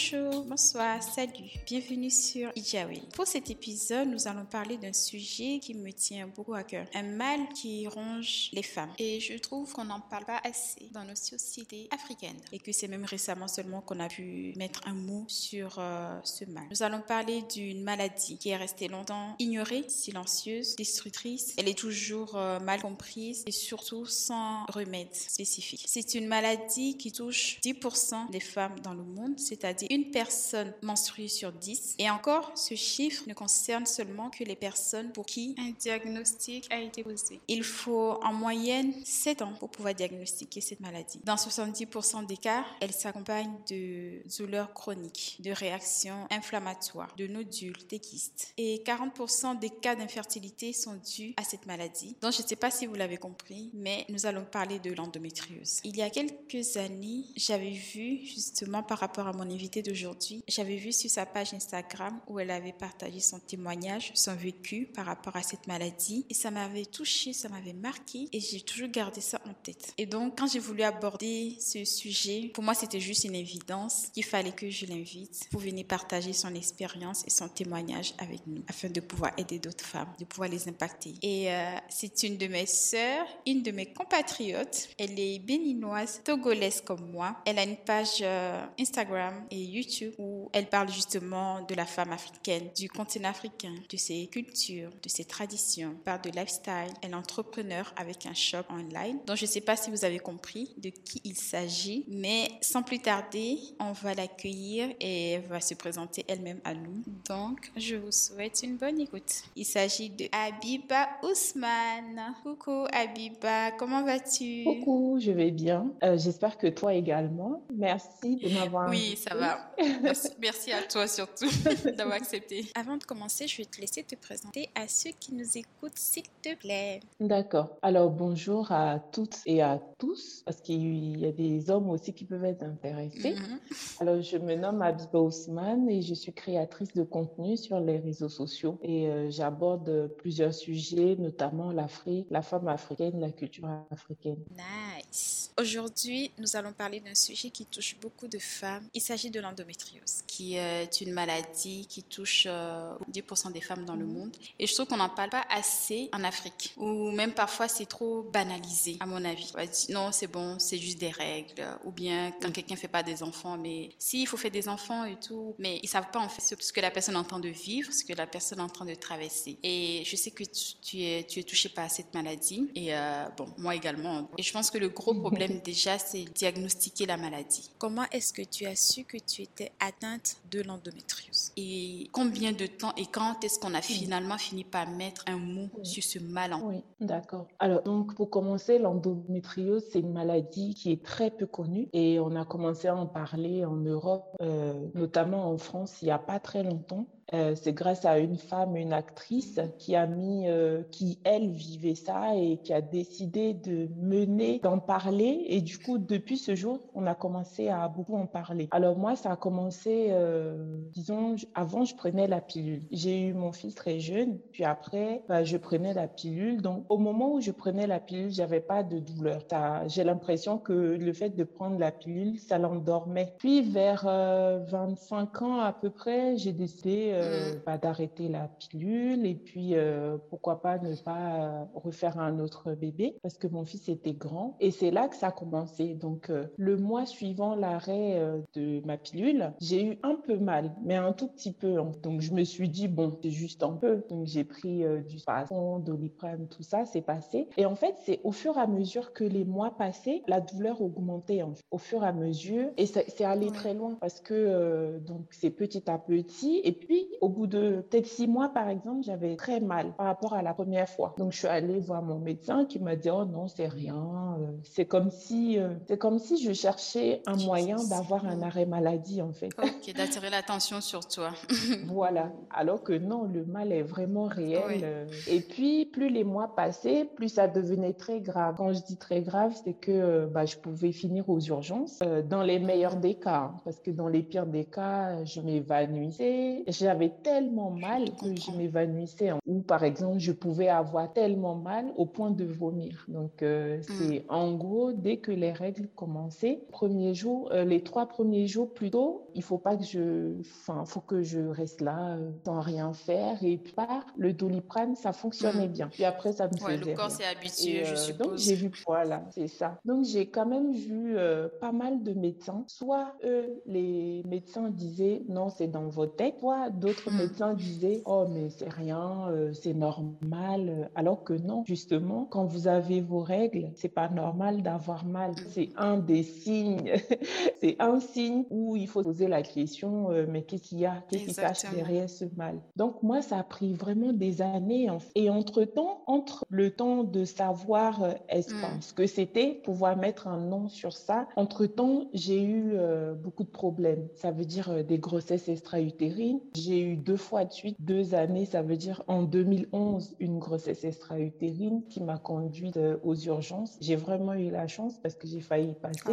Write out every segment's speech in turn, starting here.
Bonjour, bonsoir, salut, bienvenue sur Ijawi. Pour cet épisode, nous allons parler d'un sujet qui me tient beaucoup à cœur, un mal qui ronge les femmes. Et je trouve qu'on n'en parle pas assez dans nos sociétés africaines et que c'est même récemment seulement qu'on a pu mettre un mot sur euh, ce mal. Nous allons parler d'une maladie qui est restée longtemps ignorée, silencieuse, destructrice. Elle est toujours euh, mal comprise et surtout sans remède spécifique. C'est une maladie qui touche 10% des femmes dans le monde, c'est-à-dire une personne menstruée sur 10. Et encore, ce chiffre ne concerne seulement que les personnes pour qui un diagnostic a été posé. Il faut en moyenne 7 ans pour pouvoir diagnostiquer cette maladie. Dans 70% des cas, elle s'accompagne de douleurs chroniques, de réactions inflammatoires, de nodules, des kystes. Et 40% des cas d'infertilité sont dus à cette maladie. Donc je ne sais pas si vous l'avez compris, mais nous allons parler de l'endométriose. Il y a quelques années, j'avais vu justement par rapport à mon invité d'aujourd'hui, j'avais vu sur sa page Instagram où elle avait partagé son témoignage, son vécu par rapport à cette maladie. Et ça m'avait touché, ça m'avait marqué et j'ai toujours gardé ça en tête. Et donc, quand j'ai voulu aborder ce sujet, pour moi, c'était juste une évidence qu'il fallait que je l'invite pour venir partager son expérience et son témoignage avec nous afin de pouvoir aider d'autres femmes, de pouvoir les impacter. Et euh, c'est une de mes sœurs, une de mes compatriotes. Elle est béninoise, togolaise comme moi. Elle a une page euh, Instagram et YouTube où elle parle justement de la femme africaine, du continent africain, de ses cultures, de ses traditions, elle parle de lifestyle. Elle est entrepreneur avec un shop online. Donc je ne sais pas si vous avez compris de qui il s'agit, mais sans plus tarder, on va l'accueillir et elle va se présenter elle-même à nous. Donc je vous souhaite une bonne écoute. Il s'agit de Abiba Ousmane. Coucou Abiba, comment vas-tu? Coucou, je vais bien. Euh, J'espère que toi également. Merci de m'avoir Oui, ça va. Merci, merci à toi surtout d'avoir accepté. Avant de commencer, je vais te laisser te présenter à ceux qui nous écoutent, s'il te plaît. D'accord. Alors bonjour à toutes et à tous, parce qu'il y a des hommes aussi qui peuvent être intéressés. Mhm. Alors je me nomme Abiba Ousmane et je suis créatrice de contenu sur les réseaux sociaux et euh, j'aborde plusieurs sujets, notamment l'Afrique, la femme africaine, la culture africaine. Nice. Aujourd'hui, nous allons parler d'un sujet qui touche beaucoup de femmes. Il s'agit de l'endométriose, qui est une maladie qui touche euh, 10% des femmes dans le monde. Et je trouve qu'on n'en parle pas assez en Afrique, ou même parfois c'est trop banalisé, à mon avis. On va dire, non, c'est bon, c'est juste des règles, ou bien quand quelqu'un fait pas des enfants, mais si, il faut faire des enfants et tout, mais ils savent pas en fait ce que la personne est en train de vivre, ce que la personne est en train de traverser. Et je sais que tu, tu es, tu es touché par cette maladie, et euh, bon, moi également. Et je pense que le gros problème déjà, c'est diagnostiquer la maladie. Comment est-ce que tu as su que tu étais atteinte de l'endométriose Et combien de temps et quand est-ce qu'on a finalement fini par mettre un mot sur ce mal en Oui, d'accord. Alors, donc, pour commencer, l'endométriose, c'est une maladie qui est très peu connue et on a commencé à en parler en Europe, euh, notamment en France, il n'y a pas très longtemps. Euh, c'est grâce à une femme, une actrice, qui a mis, euh, qui elle vivait ça et qui a décidé de mener, d'en parler. Et du coup, depuis ce jour, on a commencé à beaucoup en parler. Alors moi, ça a commencé, euh, disons, avant je prenais la pilule. J'ai eu mon fils très jeune, puis après, bah, je prenais la pilule. Donc au moment où je prenais la pilule, j'avais pas de douleur. J'ai l'impression que le fait de prendre la pilule, ça l'endormait. Puis vers euh, 25 ans à peu près, j'ai décidé euh, Mm. bah, d'arrêter la pilule et puis euh, pourquoi pas ne pas euh, refaire un autre bébé parce que mon fils était grand et c'est là que ça a commencé. Donc euh, le mois suivant l'arrêt euh, de ma pilule, j'ai eu un peu mal, mais un tout petit peu. hein. Donc je me suis dit bon, c'est juste un peu. Donc j'ai pris euh, du spasson, doliprane, tout ça, c'est passé. Et en fait, c'est au fur et à mesure que les mois passaient, la douleur augmentait en fait, au fur et à mesure et c'est allé très loin parce que euh, donc c'est petit à petit et puis au bout de peut-être six mois par exemple j'avais très mal par rapport à la première fois donc je suis allée voir mon médecin qui m'a dit oh non c'est rien euh, c'est comme si euh, c'est comme si je cherchais un moyen d'avoir un arrêt maladie en fait Ok, d'attirer l'attention sur toi. voilà alors que non le mal est vraiment réel Oui. euh. et puis plus les mois passaient plus ça devenait très grave quand je dis très grave c'est que bah, je pouvais finir aux urgences dans les meilleurs des cas hein, parce que dans les pires des cas je m'évanouissais j'avais j'avais tellement mal que je m'évanouissais. Ou par exemple, je pouvais avoir tellement mal au point de vomir. Donc, euh, mm. c'est en gros, dès que les règles commençaient, premier jour, euh, les trois premiers jours plutôt, il faut pas que je, enfin, faut que je reste là euh, sans rien faire. Et puis, le doliprane, ça fonctionnait mm. bien. Puis après, ça me faisait. Le corps s'est habitué, je suppose. Donc, j'ai vu, voilà, c'est ça. Donc, j'ai quand même vu pas mal de médecins. Soit eux, les médecins disaient non, c'est dans votre tête. Soit d'autres mm. médecins disaient oh, mais c'est rien, c'est normal. Alors que non, justement, quand vous avez vos règles, c'est pas normal d'avoir mal. C'est un des signes. c'est un signe où il faut poser la question, euh, mais qu'est-ce qu'il y a? Qu'est-ce qui cache derrière ce mal? Donc, moi, ça a pris vraiment des années. Et entre-temps, entre le temps de savoir euh, est-ce mm. ce que c'était, pouvoir mettre un nom sur ça, entre-temps, j'ai eu euh, beaucoup de problèmes. Ça veut dire des grossesses extra-utérines. J'ai eu deux fois de suite, deux années, ça veut dire en 2011, une grossesse extra-utérine qui m'a conduite euh, aux urgences. J'ai vraiment eu la chance parce que j'ai failli passer. Oh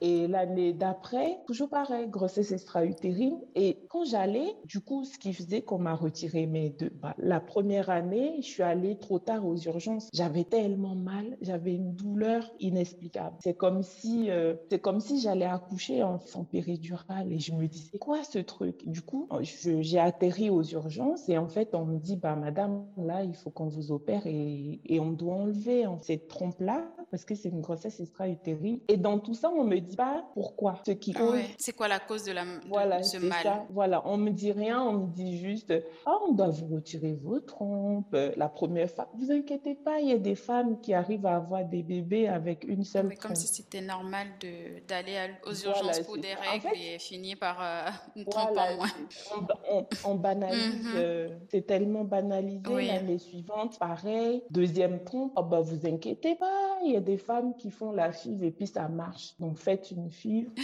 et l'année d'après, toujours pareil, grossesse extra-utérine. Et quand j'allais, du coup, ce qui faisait qu'on m'a retiré mes deux. Bah, la première année, je suis allée trop tard aux urgences. J'avais tellement mal, j'avais une douleur inexplicable. C'est comme si, euh, c'est comme si j'allais accoucher en, en péridurale et je me disais, quoi ce truc? Du coup, j'ai atterri aux urgences et en fait, on me dit, bah madame, là, il faut qu'on vous opère et, et on doit enlever en cette trompe-là parce que c'est une grossesse extra-utérine. Et dans tout ça, on me dit pas pourquoi. Ce qui ah C'est quoi la cause de, la, voilà, ce mal? ça. Voilà, on me dit rien, on me dit juste, ah, on doit vous retirer vos trompes. La première femme, vous inquiétez pas, il y a des femmes qui arrivent à avoir des bébés avec une seule oui, Comme si c'était normal d'aller aux urgences pour des règles et finir par euh, une trompe en moins. On, banalise, mhm. euh, c'est tellement banalisé. L'année suivante, pareil, deuxième trompe, oh, bah, vous inquiétez pas, il y a des femmes qui font la FIV et puis ça marche. Donc faites une FIV.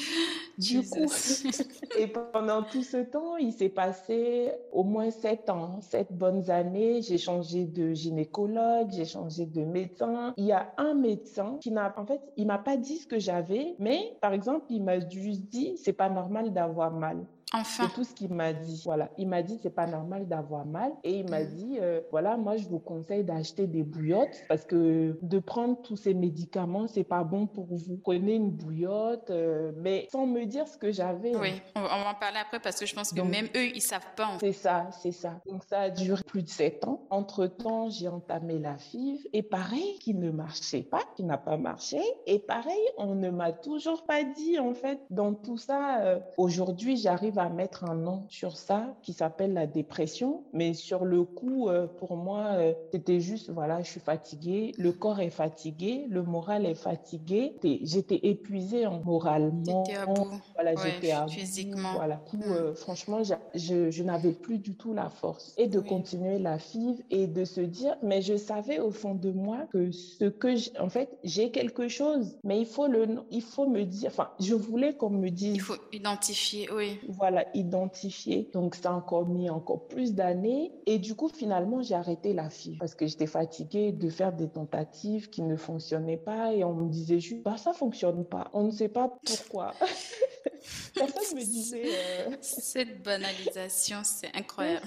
Du coup, et pendant tout ce temps, il s'est passé au moins sept ans, sept bonnes années. J'ai changé de gynécologue, j'ai changé de médecin. Il y a un médecin qui n'a, en fait, il m'a pas dit ce que j'avais, mais par exemple, il m'a juste dit, c'est pas normal d'avoir mal. Enfin. C'est tout ce qu'il m'a dit. Voilà, il m'a dit c'est pas normal d'avoir mal et il m'a mm. dit euh, voilà moi je vous conseille d'acheter des bouillottes parce que de prendre tous ces médicaments c'est pas bon pour vous. Prenez une bouillotte euh, mais sans me dire ce que j'avais. Oui, on va en parler après parce que je pense que même eux ils savent pas. C'est ça, c'est ça. Donc ça a duré plus de sept ans. Entre temps j'ai entamé la FIV et pareil qui ne marchait pas, qui n'a pas marché et pareil on ne m'a toujours pas dit en fait dans tout ça. Euh, aujourd'hui j'arrive à mettre un nom sur ça qui s'appelle la dépression. Mais sur le coup, euh, pour moi, euh, c'était juste, voilà, je suis fatiguée, le corps est fatigué, le moral est fatigué. J'étais épuisée en moralement. À bout. Voilà, j'étais à physiquement. Voilà. Coup, euh, franchement, je, je n'avais plus du tout la force et de continuer la FIV et de se dire, mais je savais au fond de moi que ce que, en fait, j'ai quelque chose, mais il faut le, il faut me dire, enfin, je voulais qu'on me dise. Il faut identifier, oui. Voilà voilà, identifié. Donc, ça a encore mis encore plus d'années. Et du coup, finalement, j'ai arrêté la fille parce que j'étais fatiguée de faire des tentatives qui ne fonctionnaient pas. Et on me disait juste, bah, ça fonctionne pas. On ne sait pas pourquoi. Personne me disait. Euh, Cette banalisation, c'est incroyable.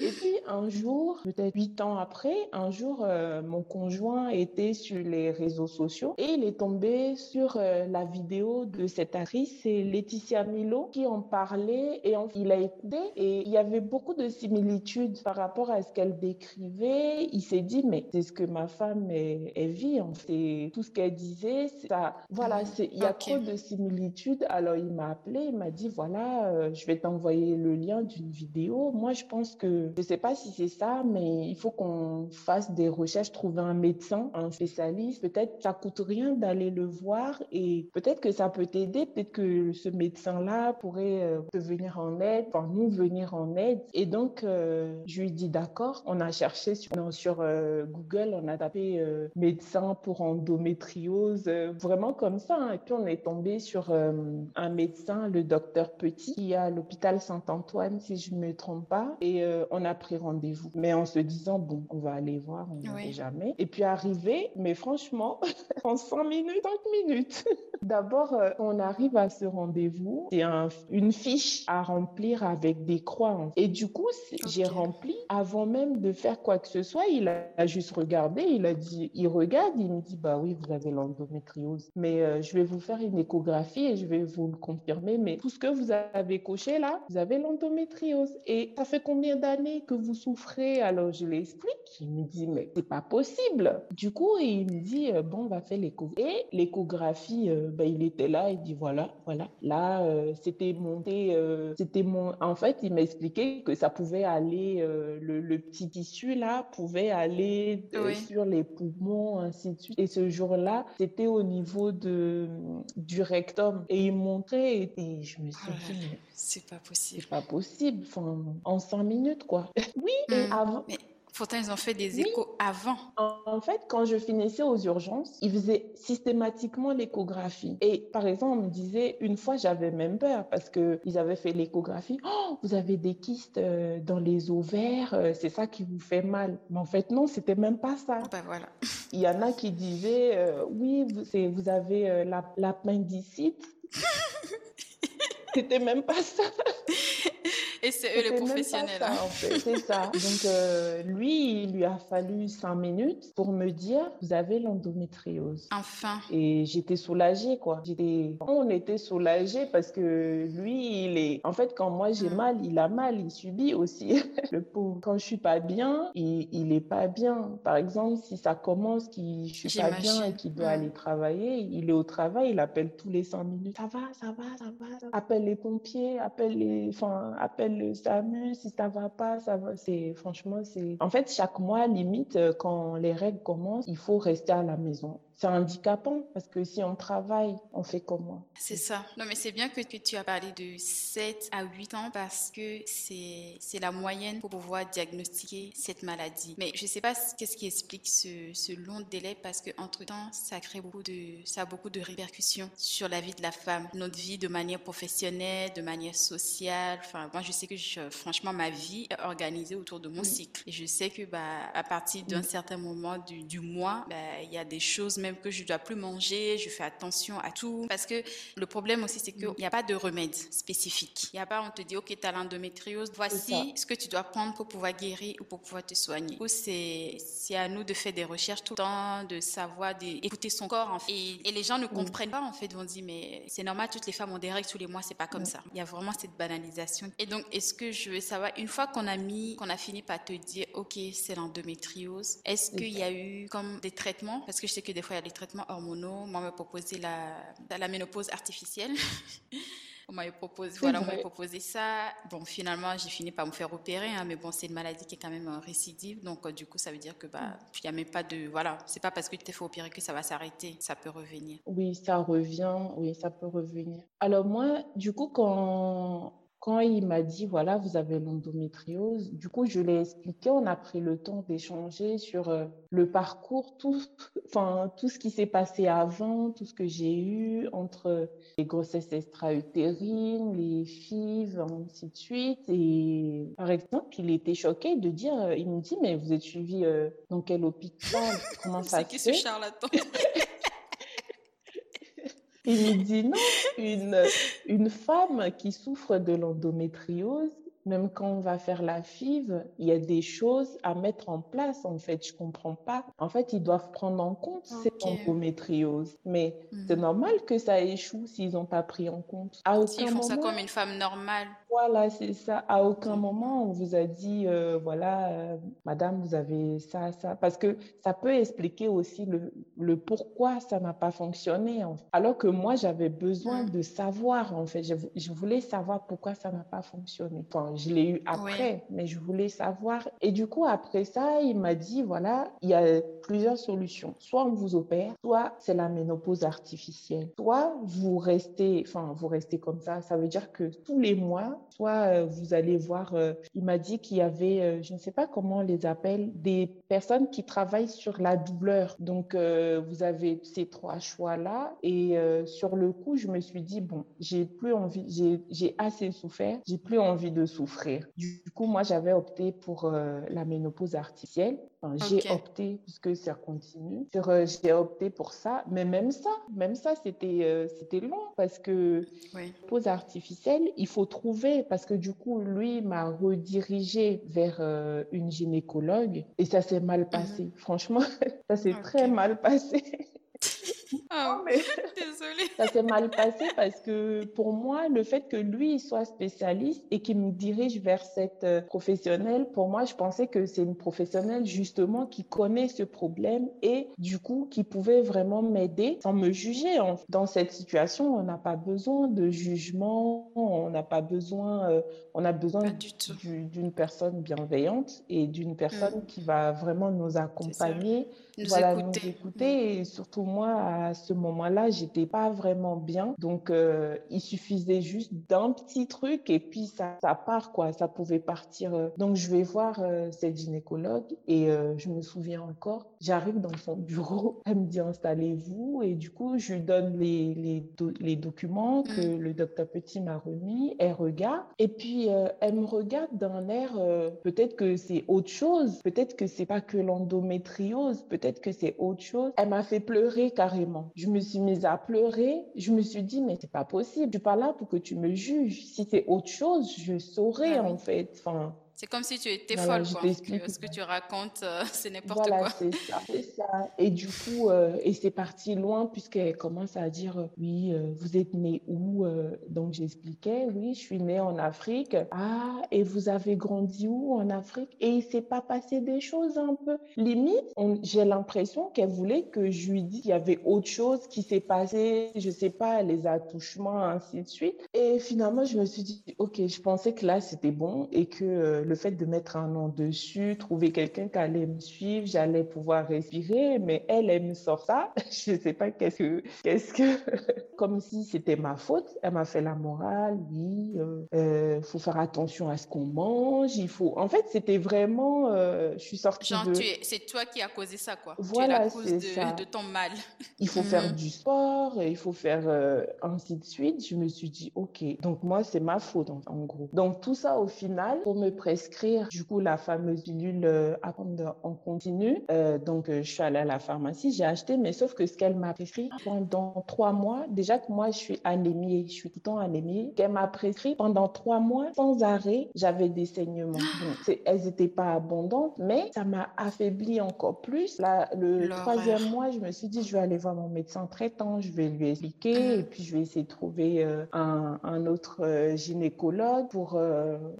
Et puis un jour, peut-être huit ans après, un jour, euh, mon conjoint était sur les réseaux sociaux et il est tombé sur euh, la vidéo de cette actrice, c'est Laetitia Milo, qui en parlait et il a écouté et il y avait beaucoup de similitudes par rapport à ce qu'elle décrivait. Il s'est dit, mais c'est ce que ma femme est, vit. En fait. Tout ce qu'elle disait, ça, voilà, il y a trop de similitudes. Alors il m'a appelé, il m'a dit voilà, euh, je vais t'envoyer le lien d'une vidéo. Moi, je pense que je sais pas si c'est ça, mais il faut qu'on fasse des recherches, trouver un médecin, un spécialiste. Peut-être ça coûte rien d'aller le voir et peut-être que ça peut t'aider. Peut-être que ce médecin-là pourrait euh, te venir en aide, enfin nous venir en aide. Et donc, euh, je lui ai dit d'accord. On a cherché sur, sur Google, on a tapé médecin pour endométriose, vraiment comme ça. Hein. Et puis on est tombé sur un médecin le docteur Petit, qui est à l'hôpital Saint-Antoine, si je ne me trompe pas. Et euh, on a pris rendez-vous. Mais en se disant, bon, on va aller voir, on ne sait jamais. Et puis arrivé, mais franchement, en 5 minutes, 5 minutes. D'abord, euh, on arrive à ce rendez-vous. C'est une fiche à remplir avec des croix. Et du coup, j'ai rempli avant même de faire quoi que ce soit. Il a juste regardé, il a dit, il regarde, il me dit, bah oui, vous avez l'endométriose. Mais euh, je vais vous faire une échographie et je vais vous le confirmer. Mais tout ce que vous avez coché là, vous avez l'endométriose. Et ça fait combien d'années que vous souffrez? Alors je l'explique. Il me dit, mais c'est pas possible. Du coup, il me dit, euh, bon, on va faire l'échographie. Et l'échographie, euh, ben, il était là, il dit, voilà, voilà. Là, c'était monté, c'était mon. En fait, il m'a expliqué que ça pouvait aller, le, le, petit tissu là pouvait aller sur les poumons, ainsi de suite. Et ce jour-là, c'était au niveau de, du rectum. Et il montrait et, je me suis oh dit, c'est pas possible. C'est pas possible. Enfin, en cinq minutes, quoi. oui, et mmh. avant. Pourtant, ils ont fait des échos avant. En fait, quand je finissais aux urgences, ils faisaient systématiquement l'échographie. Et par exemple, on me disait, une fois, j'avais même peur parce qu'ils avaient fait l'échographie. Oh, vous avez des kystes euh, dans les ovaires, euh, c'est ça qui vous fait mal. Mais en fait, non, c'était même pas ça. Ben voilà. Il y en a qui disaient, euh, oui, vous, vous avez l'appendicite. c'était même pas ça. Et c'est eux les professionnels. Hein. C'est ça. Donc, euh, lui, il lui a fallu cinq minutes pour me dire, vous avez l'endométriose. Enfin. Et j'étais soulagée, quoi. On était soulagés parce que lui, il est... En fait, quand moi j'ai mm. mal, il a mal, il subit aussi. Le pauvre. Quand je suis pas bien, il, il est pas bien. Par exemple, si ça commence, qu'il je suis pas bien et qu'il doit mm. aller travailler, il est au travail, il appelle tous les cinq minutes. Ça va, ça va, ça va. Ça va. Appelle les pompiers, appelle les... Enfin, appelle le SAMU, si ça va pas, ça va. C'est franchement, c'est. En fait, chaque mois, limite, euh, quand les règles commencent, il faut rester à la maison c'est handicapant parce que si on travaille, on fait comment C'est ça. Non, mais c'est bien que, tu as parlé de 7 à 8 ans parce que c'est, la moyenne pour pouvoir diagnostiquer cette maladie. Mais je ne sais pas qu'est-ce qui explique ce, ce long délai parce qu'entre-temps, ça crée beaucoup de, ça a beaucoup de répercussions sur la vie de la femme, notre vie de manière professionnelle, de manière sociale. Enfin, moi, je sais que je, franchement, ma vie est organisée autour de mon cycle. Et je sais que bah, à partir d'un certain moment du, du mois, bah, il y a des choses même que je dois plus manger, je fais attention à tout. Parce que le problème aussi, c'est qu'il n'y a pas de remède spécifique. Il n'y a pas, on te dit, OK, tu as l'endométriose, voici ce que tu dois prendre pour pouvoir guérir ou pour pouvoir te soigner. C'est à nous de faire des recherches tout le temps, de savoir, d'écouter son corps. En fait. et, les gens ne comprennent pas, en fait, vont dire, mais c'est normal, toutes les femmes ont des règles tous les mois, c'est pas comme ça. Il y a vraiment cette banalisation. Et donc, est-ce que je veux savoir, une fois qu'on a mis, qu'on a fini par te dire, OK, c'est l'endométriose, est-ce qu'il y a eu comme des traitements? Parce que je sais que des fois, a des traitements hormonaux. Moi, on m'a proposé la, la ménopause artificielle. on m'a proposé, voilà, on proposé ça. Bon, finalement, j'ai fini par me faire opérer, hein, mais bon, c'est une maladie qui est quand même récidive. Donc, euh, du coup, ça veut dire que, bah, il n'y a même pas de, voilà, c'est pas parce que tu t'es fait opérer que ça va s'arrêter. Ça peut revenir. Oui, ça revient. Oui, ça peut revenir. Alors, moi, du coup, quand, quand il m'a dit, voilà, vous avez l'endométriose, du coup, je l'ai expliqué, on a pris le temps d'échanger sur euh, le parcours, tout, enfin, tout ce qui s'est passé avant, tout ce que j'ai eu entre les grossesses extra-utérines, les FIV, ainsi de suite. Et par exemple, il était choqué de dire, euh, il me dit, mais vous êtes suivi euh, dans quel hôpital? Comment ça se fait C'est qui ce charlatan il me dit non, une, une femme qui souffre de l'endométriose, même quand on va faire la FIV, il y a des choses à mettre en place, en fait. Je comprends pas. En fait, ils doivent prendre en compte cette endométriose. Mais c'est mhm. normal que ça échoue s'ils n'ont pas pris en compte. S'ils font ça comme une femme normale. Voilà, c'est ça. À aucun moment, on vous a dit, euh, voilà, euh, madame, vous avez ça, ça. Parce que ça peut expliquer aussi le, le pourquoi ça n'a pas fonctionné. Alors que moi, j'avais besoin de savoir, en fait. Je, je, voulais savoir pourquoi ça n'a pas fonctionné. Enfin, je l'ai eu après, mais je voulais savoir. Et du coup, après ça, il m'a dit, voilà, il y a plusieurs solutions. Soit on vous opère, soit c'est la ménopause artificielle. Soit vous restez, enfin, vous restez comme ça. Ça veut dire que tous les mois, soit euh, vous allez voir, euh, il m'a dit qu'il y avait, euh, je ne sais pas comment on les appelle, des personnes qui travaillent sur la douleur. Donc, vous avez ces trois choix-là. Et sur le coup, je me suis dit, bon, j'ai plus envie, j'ai assez souffert, j'ai plus envie de souffrir souffrir. Du coup, moi, j'avais opté pour la ménopause artificielle. J'ai opté, puisque ça continue, j'ai opté pour ça. Mais même ça, même ça, c'était c'était long parce que oui. pause artificielle, il faut trouver, parce que du coup, lui m'a redirigé vers une gynécologue et ça s'est mal mhm. passé. Franchement, ça s'est très mal passé. Oh, mais désolée. Ça s'est mal passé parce que pour moi, le fait que lui soit spécialiste et qu'il me dirige vers cette euh, professionnelle, pour moi, je pensais que c'est une professionnelle justement qui connaît ce problème et du coup qui pouvait vraiment m'aider sans me juger. Dans cette situation, on n'a pas besoin de jugement, on n'a pas besoin, euh, on a besoin d'une personne bienveillante et d'une personne mm. qui va vraiment nous accompagner nous voilà, écouter. nous écouter. Et surtout moi, à ce moment-là, j'étais pas vraiment bien. Donc, euh, il suffisait juste d'un petit truc et puis ça, ça part, quoi. Ça pouvait partir. Euh. Donc, je vais voir euh, cette gynécologue et je me souviens encore, j'arrive dans son bureau, elle me dit installez-vous et du coup, je lui donne les, les, les documents que mmh. le docteur Petit m'a remis. Elle regarde et puis elle me regarde d'un air, peut-être que c'est autre chose, peut-être que c'est pas que l'endométriose, peut-être peut-être que c'est autre chose. Elle m'a fait pleurer carrément. Je me suis mise à pleurer. Je me suis dit, mais c'est pas possible. Je suis pas là pour que tu me juges. Si c'est autre chose, je saurais, ah en fait. Enfin, c'est comme si tu étais folle, quoi. Ce que tu racontes, euh, c'est n'importe quoi. c'est ça, ça. Et du coup, euh, et c'est parti loin puisqu'elle commence à dire, euh, oui, vous êtes né où Donc j'expliquais, oui, je suis née en Afrique. Ah, et vous avez grandi où en Afrique? Et il s'est pas passé des choses un peu limite. J'ai l'impression qu'elle voulait que je lui dise qu'il y avait autre chose qui s'est passé, je sais pas, les attouchements, ainsi de suite. Et finalement, je me suis dit, ok, je pensais que là c'était bon et que le fait de mettre un nom dessus, trouver quelqu'un qui allait me suivre, j'allais pouvoir respirer, mais elle, elle me sort ça. Je ne sais pas qu'est-ce que, qu'est-ce que, comme si c'était ma faute. Elle m'a fait la morale, oui, il euh, euh, faut faire attention à ce qu'on mange, il faut. En fait, c'était vraiment, euh, je suis sortie Genre, de... c'est toi qui as causé ça, quoi. Voilà, tu es la cause de, de, ton mal. Il faut faire mhm. du sport, il faut faire ainsi de suite. Je me suis dit, ok, donc moi, c'est ma faute, en, en gros. Donc tout ça, au final, pour me presser prescrire du coup la fameuse pilule euh, à prendre en continu. Euh, donc euh, je suis allée à la pharmacie, j'ai acheté, mais sauf que ce qu'elle m'a prescrit pendant trois mois, déjà que moi je suis anémie, je suis tout le temps anémie, qu'elle m'a prescrit pendant trois mois sans arrêt, j'avais des saignements. elles n'étaient pas abondantes, mais ça m'a affaibli encore plus. Là, le troisième mois, je me suis dit, je vais aller voir mon médecin traitant, je vais lui expliquer, mm. et puis je vais essayer de trouver un, un, autre gynécologue pour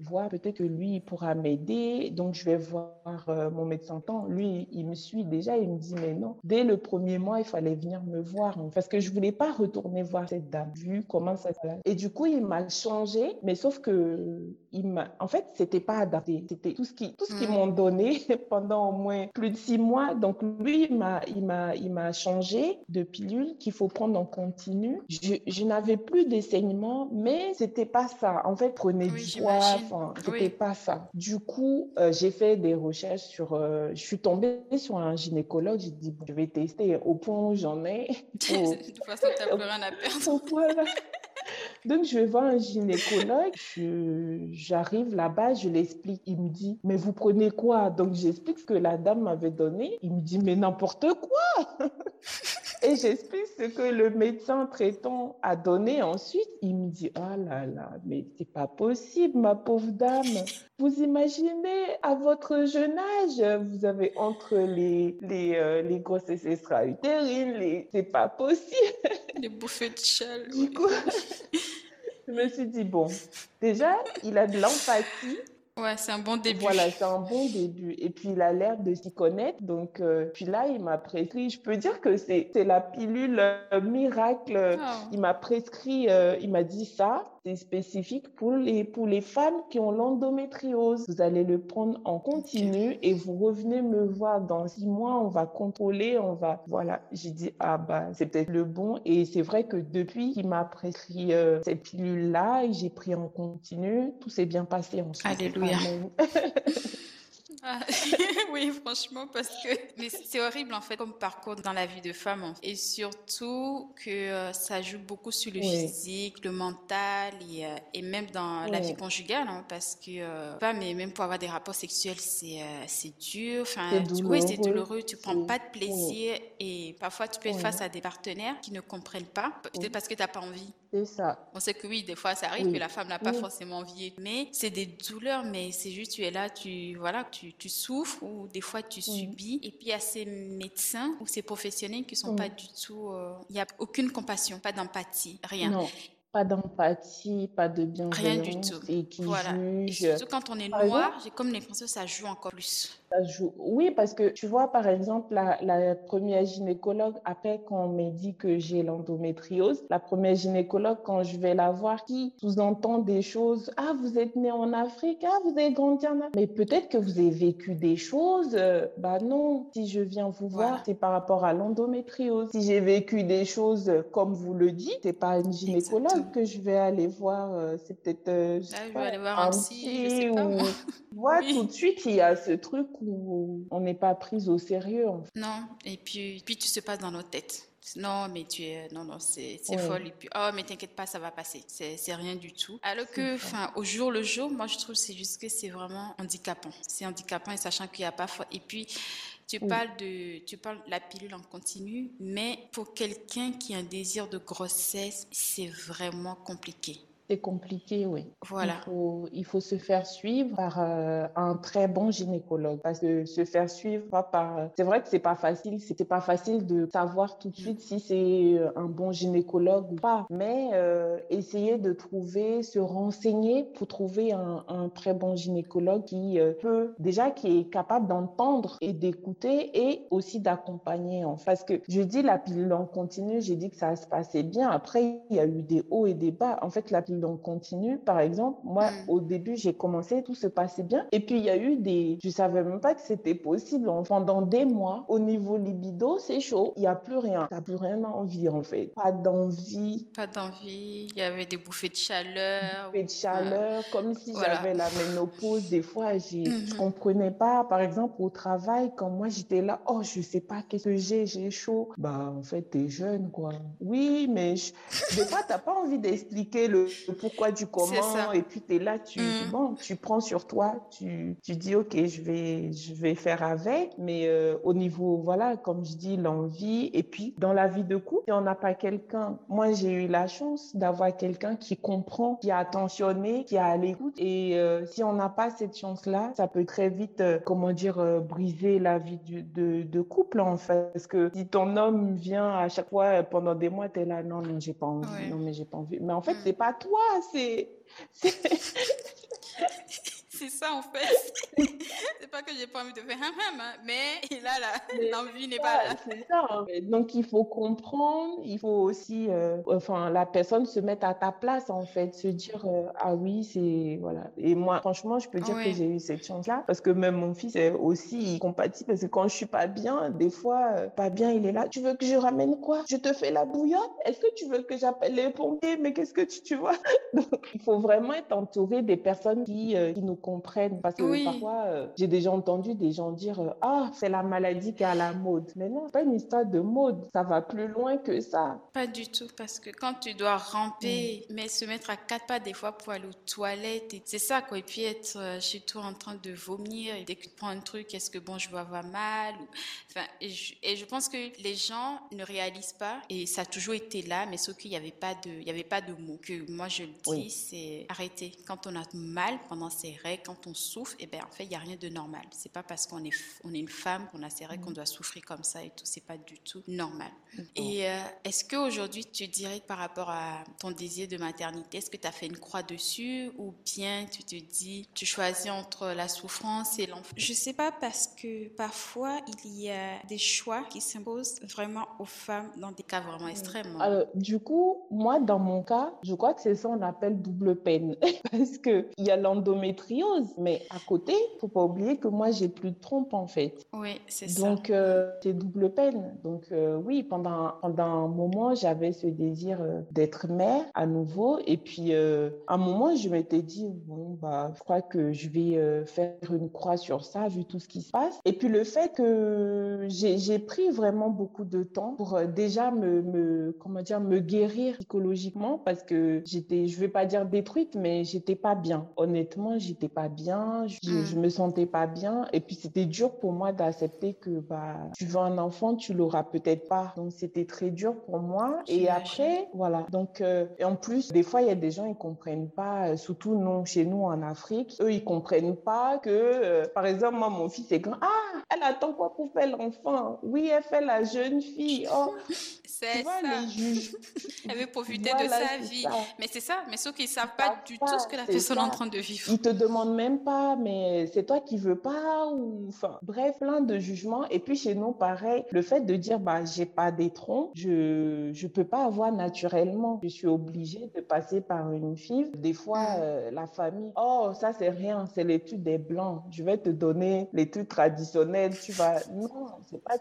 voir peut-être que lui, pourra m'aider. Donc, je vais voir euh, mon médecin temps. Lui, il me suit déjà. Il me dit, mais non, dès le premier mois, il fallait venir me voir. Parce que je voulais pas retourner voir cette dame, vu comment ça se Et du coup, il m'a changé. Mais sauf que, il m'a, en fait, c'était pas adapté. C'était tout ce qui, tout ce qu'ils mm. m'ont donné pendant au moins plus de six mois. Donc, lui, il m'a, il m'a, il m'a changé de pilule qu'il faut prendre en continu. Je, je n'avais plus de saignements, mais c'était pas ça. En fait, prenez du poids. Enfin, c'était pas ça. Du coup, euh, j'ai fait des recherches sur. Euh, je suis tombée sur un gynécologue. J'ai dit, je vais tester au point où j'en ai. De toute façon, tu n'as plus rien à perdre. Donc, je vais voir un gynécologue. J'arrive là-bas, je l'explique. Il me dit, mais vous prenez quoi? Donc, j'explique ce que la dame m'avait donné. Il me dit, mais n'importe quoi Et j'explique ce que le médecin traitant a donné ensuite. Il me dit, oh là là, mais c'est pas possible, ma pauvre dame. Vous imaginez, à votre jeune âge, vous avez entre les, les, euh, les grossesses extra-utérines, les... c'est pas possible. Les bouffées de chale. Du coup, je me suis dit, bon, déjà, il a de l'empathie Ouais, c'est un bon début. Voilà, c'est un bon début. Et puis, il a l'air de s'y connaître. Donc, euh, puis là, il m'a prescrit, je peux dire que c'est la pilule euh, miracle. Oh. Il m'a prescrit, euh, il m'a dit ça, c'est spécifique pour les, pour les femmes qui ont l'endométriose. Vous allez le prendre en continu et vous revenez me voir dans six mois, on va contrôler, on va... Voilà, j'ai dit, ah bah, c'est peut-être le bon. Et c'est vrai que depuis qu'il m'a prescrit cette pilule-là, j'ai pris en continu, tout s'est bien passé ensuite. Alléluia. yeah. Ah, oui, franchement, parce que mais c'est horrible en fait comme parcours dans la vie de femme. Et surtout que euh, ça joue beaucoup sur le physique, le mental et, euh, et même dans la vie conjugale. Hein, parce que euh, femme, et même pour avoir des rapports sexuels, c'est c'est dur. Enfin, oui, c'est douloureux. Tu prends pas de plaisir et parfois tu peux être face à des partenaires qui ne comprennent pas. Peut-être parce que tu n'as pas envie. C'est ça. On sait que oui, des fois ça arrive que la femme n'a pas forcément envie. Mais c'est des douleurs, mais c'est juste tu es là, tu voilà, tu, tu souffres ou des fois tu subis. Et puis il y a ces médecins ou ces professionnels qui sont pas du tout, euh, il n'y a aucune compassion, pas d'empathie, rien. Non pas d'empathie, pas de bienveillance. Rien du tout. Et qui voilà. Et surtout quand on est noir, j'ai comme l'impression que ça joue encore plus. Oui, parce que tu vois, par exemple, la, première gynécologue, après qu'on m'ait dit que j'ai l'endométriose, la première gynécologue, quand je vais la voir, qui sous-entend des choses, ah, vous êtes né en Afrique, ah, vous avez grandi en Afrique, mais peut-être que vous avez vécu des choses, euh, bah non, si je viens vous voir, c'est par rapport à l'endométriose. Si j'ai vécu des choses comme vous le dites, c'est pas une gynécologue que je vais aller voir, euh, c'est peut-être, euh, ah, je vais aller voir un, psy. Ou... Voilà, tout de suite, il y a ce truc on n'est pas prise au sérieux. Non, et puis, puis tout se passe dans nos têtes. Non, mais tu es, non, non, c'est folle. Et puis, oh, mais t'inquiète pas, ça va passer. C'est rien du tout. Alors que, enfin, au jour le jour, moi, je trouve c'est juste que c'est vraiment handicapant. C'est handicapant et sachant qu'il n'y a pas, et puis, tu parles de, tu parles de la pilule en continu, mais pour quelqu'un qui a un désir de grossesse, c'est vraiment compliqué. C'est compliqué, oui. Voilà. Il faut, il faut se faire suivre par euh, un très bon gynécologue. Parce que se faire suivre par. C'est vrai que c'est pas facile. C'était pas facile de savoir tout de suite si c'est euh, un bon gynécologue ou pas. Mais euh, essayer de trouver, se renseigner pour trouver un, un très bon gynécologue qui peut, déjà, qui est capable d'entendre et d'écouter et aussi d'accompagner. Parce que je dis la pilule en continu, j'ai dit que ça se passait bien. Après, il y a eu des hauts et des bas. En fait, la pilule donc continue, par exemple, moi, mm. au début, j'ai commencé, tout se passait bien. Et puis, il y a eu des... Je savais même pas que c'était possible. Pendant des mois, au niveau libido, c'est chaud. Il n'y a plus rien. Tu plus rien envie, en fait. Pas d'envie. Pas d'envie. Il y avait des bouffées de chaleur. Bouffées de chaleur, comme si j'avais la ménopause. Des fois, je ne je comprenais pas. Par exemple, au travail, quand moi, j'étais là, oh, je sais pas qu'est-ce que j'ai, j'ai chaud. Bah, en fait, tu es jeune, quoi. Oui, mais je... des fois, tu pas envie d'expliquer le pourquoi du comment. Et puis, tu es là, tu, mm. bon, tu prends sur toi, tu, tu dis, OK, je vais, je vais faire avec. Mais euh, au niveau, voilà, comme je dis, l'envie. Et puis, dans la vie de couple, si on n'a pas quelqu'un, moi, j'ai eu la chance d'avoir quelqu'un qui comprend, qui a attentionné, qui a à l'écoute. Et euh, si on n'a pas cette chance-là, ça peut très vite, euh, comment dire, briser la vie de, de, couple, en fait. Parce que si ton homme vient à chaque fois pendant des mois, tu es là, non, non, j'ai pas envie, non, mais j'ai pas envie. Mais en fait, mm. c'est pas toi, c'est c'est ça en fait. c'est pas que j'ai pas envie de faire un hein, mais là, l'envie n'est pas là. C'est ça. Donc il faut comprendre, il faut aussi, euh, enfin, la personne se mettre à ta place en fait, se dire euh, ah oui c'est voilà. Et moi franchement je peux dire que j'ai eu cette chance là parce que même mon fils est aussi compatible parce que quand je suis pas bien, des fois euh, pas bien il est là. Tu veux que je ramène quoi? Je te fais la bouillotte? Est-ce que tu veux que j'appelle les pompiers? Mais qu'est-ce que tu tu vois? Donc il faut vraiment être entouré des personnes qui qui nous comprennent. Parce que parfois, euh, j'ai déjà entendu des gens dire euh, Ah, c'est la maladie qui est à la mode. Mais non, pas une histoire de mode. Ça va plus loin que ça. Pas du tout. Parce que quand tu dois ramper, mm. mais se mettre à quatre pas des fois pour aller aux toilettes, c'est ça, quoi. Et puis être euh, chez toi en train de vomir, et dès que tu prends un truc, est-ce que bon, je vais avoir mal enfin, et, je, pense que les gens ne réalisent pas, et ça a toujours été là, mais sauf qu'il n'y avait pas de, il y avait pas de mots. Que moi, je le dis, c'est arrêter. Quand on a mal pendant ses règles, quand on souffre, et eh ben en fait, il n'y a rien de normal. C'est pas parce qu'on est, on est une femme qu'on a ses règles qu'on mm. doit souffrir comme ça et tout. C'est pas du tout normal. Et euh, est-ce qu'aujourd'hui, tu dirais que par rapport à ton désir de maternité, est-ce que tu as fait une croix dessus ou bien tu te dis, tu choisis entre la souffrance et l'enfant Je sais pas parce que parfois, il y a des choix qui s'imposent vraiment aux femmes dans des cas vraiment extrêmes. Hein. Alors, du coup, moi, dans mon cas, je crois que c'est ça qu'on appelle double peine parce qu'il y a l'endométriose, mais à côté, faut pas oublier que moi, j'ai plus de trompe, en fait. Oui, c'est ça. Donc, euh, c'est double peine. Donc, euh, oui, pendant, pendant un moment, j'avais ce désir euh, d'être mère à nouveau. Et puis, à un moment, je m'étais dit, bon, bah, je crois que je vais faire une croix sur ça, vu tout ce qui se passe. Et puis, le fait que j'ai pris vraiment beaucoup de temps pour déjà me, me, comment dire, me guérir psychologiquement parce que j'étais, je vais pas dire détruite, mais j'étais pas bien. Honnêtement, j'étais pas bien. Je, mm. je me sentais pas bien. Et puis, c'était dur pour moi d'accepter que, bah, tu veux un enfant, tu l'auras peut-être pas. Donc, c'était très dur pour moi. Et après, voilà. Donc, euh, et en plus, des fois, il y a des gens, ils comprennent pas, euh, surtout nous, chez nous en Afrique, eux, ils comprennent pas que, euh, par exemple, moi, mon fils est grand. Ah, elle attend quoi pour faire l'enfant? Oui, elle fait la jeune fille. Oh. C'est ça. Elle veut profiter de sa vie. Mais c'est ça. Mais ceux qui savent pas du tout ce que la personne est en train de vivre. Ils te demandent même pas, mais c'est toi qui veux pas ou, enfin, bref, plein de jugements. Et puis, chez nous, pareil, le fait de dire, bah, j'ai pas des troncs, je, je peux pas avoir naturellement. Je suis obligée de passer par une FIV. Des fois, mm. euh, la famille, oh, ça, c'est rien, c'est l'étude des blancs. Je vais te donner l'étude traditionnelle. Tu vas, non, c'est pas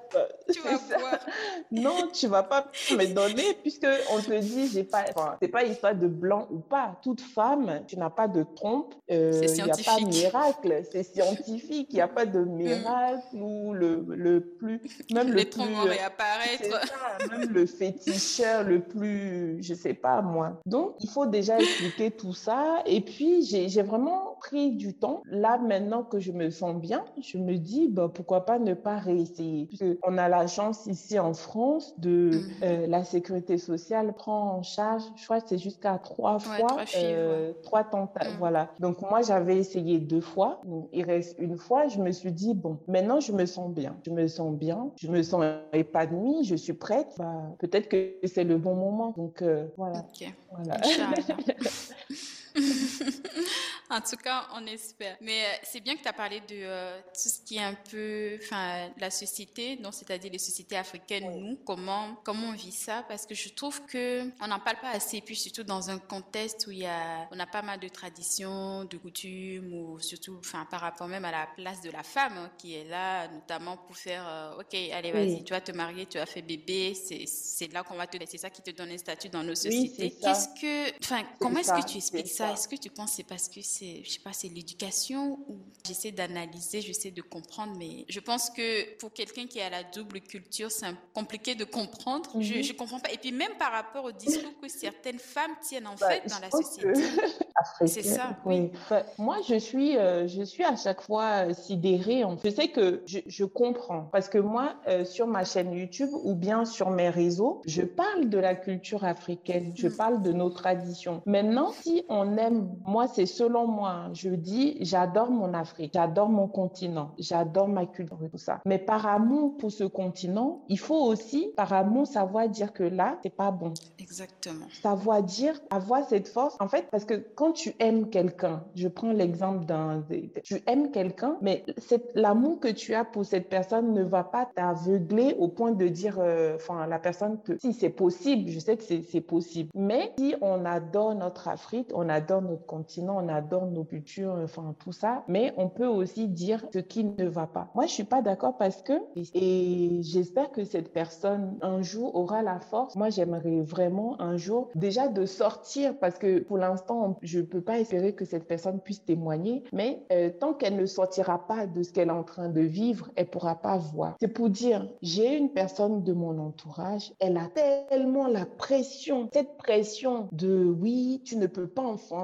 Tu vas ça. Non, tu vas pas me donner puisque on te dit, j'ai pas, enfin, c'est pas histoire de blanc ou pas. Toute femme, tu n'as pas de trompe. Euh, n'y a pas de miracle. C'est scientifique. Il n'y a pas de mm. miracle ou le, le plus, même le plus. réapparaître. même le féticheur le plus, je sais pas moi. Donc, il faut déjà expliquer tout ça. Et puis, j'ai vraiment pris du temps. Là, maintenant que je me sens bien, je me dis, bah, pourquoi pas ne pas réessayer? On a la chance ici en France de mm. euh, la sécurité sociale prend en charge, je crois que c'est jusqu'à trois fois, trois, euh, trois tentatives. Mm. Voilà. Donc, moi, j'avais essayé deux fois. il reste une fois. Je me suis dit, bon, maintenant, je me sens bien. Je me sens bien. Je me sens épanouie. Je suis prête. Bah, peut-être que c'est le bon moment. Donc, euh, voilà. voilà. En tout cas, on espère. Mais euh, c'est bien que tu as parlé de euh, tout ce qui est un peu, enfin, la société, donc c'est-à-dire les sociétés africaines, nous, comment, comment on vit ça, parce que je trouve que on n'en parle pas assez, puis surtout dans un contexte où il y a, on a pas mal de traditions, de coutumes, ou surtout, enfin, par rapport même à la place de la femme hein, qui est là, notamment pour faire, euh, ok, allez, vas-y, tu vas te marier, tu vas faire bébé, c'est là qu'on va te laisser ça qui te donne un statut dans nos sociétés. Qu'est-ce que, enfin, comment est-ce que tu expliques ça? Est-ce que tu penses c'est parce que c'est, je sais pas, c'est l'éducation ou j'essaie d'analyser, j'essaie de comprendre, mais je pense que pour quelqu'un qui a la double culture, c'est compliqué de comprendre. Je, ne mhm. comprends pas. Et puis même par rapport au discours que certaines femmes tiennent en bah, fait dans la société. c'est ça. Oui. Bah, moi, je suis, euh, je suis à chaque fois euh, sidérée. Je sais que je, comprends parce que moi, euh, sur ma chaîne YouTube ou bien sur mes réseaux, je parle de la culture africaine, je mhm. parle de nos traditions. Maintenant, si on moi, c'est selon moi, je dis, j'adore mon Afrique, j'adore mon continent, j'adore ma culture et tout ça. Mais par amour pour ce continent, il faut aussi, par amour, savoir dire que là, c'est pas bon. Exactement. Savoir dire, avoir cette force. En fait, parce que quand tu aimes quelqu'un, je prends l'exemple d'un, tu aimes quelqu'un, mais l'amour que tu as pour cette personne ne va pas t'aveugler au point de dire, euh, enfin, la personne que si c'est possible, je sais que c'est possible. Mais si on adore notre Afrique, on adore notre continent, on adore nos culture, enfin tout ça, mais on peut aussi dire ce qui ne va pas. Moi, je suis pas d'accord parce que, et j'espère que cette personne un jour aura la force. Moi, j'aimerais vraiment un jour déjà de sortir parce que pour l'instant, je peux pas espérer que cette personne puisse témoigner, mais euh, tant qu'elle ne sortira pas de ce qu'elle est en train de vivre, elle pourra pas voir. C'est pour dire, j'ai une personne de mon entourage, elle a tellement la pression, cette pression de oui, tu ne peux pas enfanter,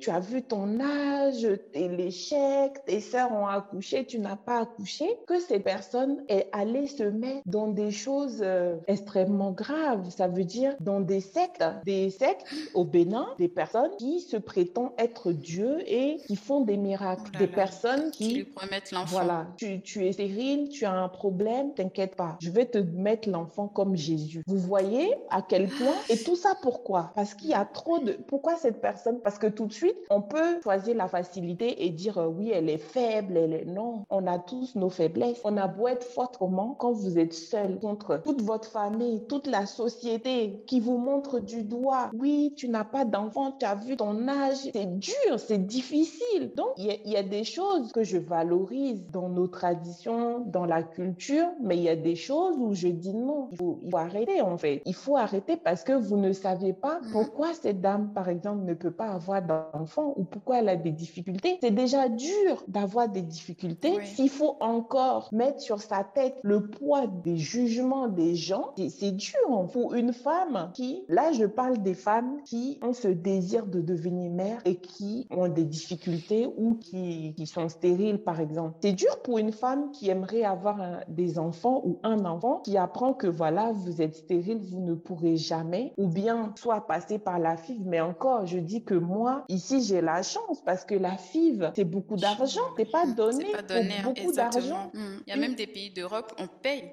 tu as vu ton âge, et l'échec, tes sœurs ont accouché, tu n'as pas accouché, que ces personnes est allées se mettre dans des choses euh, extrêmement graves. Ça veut dire dans des sectes, des sectes au Bénin, des personnes qui se prétendent être Dieu et qui font des miracles. Oh des personnes qui, lui promettent l'enfant. Voilà, tu, tu es stérile, tu as un problème, t'inquiète pas, je vais te mettre l'enfant comme Jésus. Vous voyez à quel point Et tout ça pourquoi? Parce qu'il y a trop de... Pourquoi cette personne personne parce que tout de suite, on peut choisir la facilité et dire euh, oui, elle est faible, elle est non. On a tous nos faiblesses. On a beau être fort comment quand vous êtes seul contre toute votre famille, toute la société qui vous montre du doigt. Oui, tu n'as pas d'enfant, tu as vu ton âge. C'est dur, c'est difficile. Donc, il y, a des choses que je valorise dans nos traditions, dans la culture, mais il y a des choses où je dis non, il faut, il faut arrêter en fait. Il faut arrêter parce que vous ne savez pas mhm. pourquoi cette dame, par exemple, ne peut pas avoir d'enfant ou pourquoi elle a des difficultés. C'est déjà dur d'avoir des difficultés. S'il faut encore mettre sur sa tête le poids des jugements des gens, c'est dur pour une femme qui, là je parle des femmes qui ont ce désir de devenir mère et qui ont des difficultés ou qui, qui sont stériles par exemple. C'est dur pour une femme qui aimerait avoir des enfants ou un enfant qui apprend que voilà, vous êtes stérile, vous ne pourrez jamais ou bien soit passer par la FIV, mais encore, je dis que moi, ici, j'ai la chance parce que la FIV, c'est beaucoup d'argent, c'est pas donné, pas donné beaucoup d'argent. Il y a même des pays d'Europe, on paye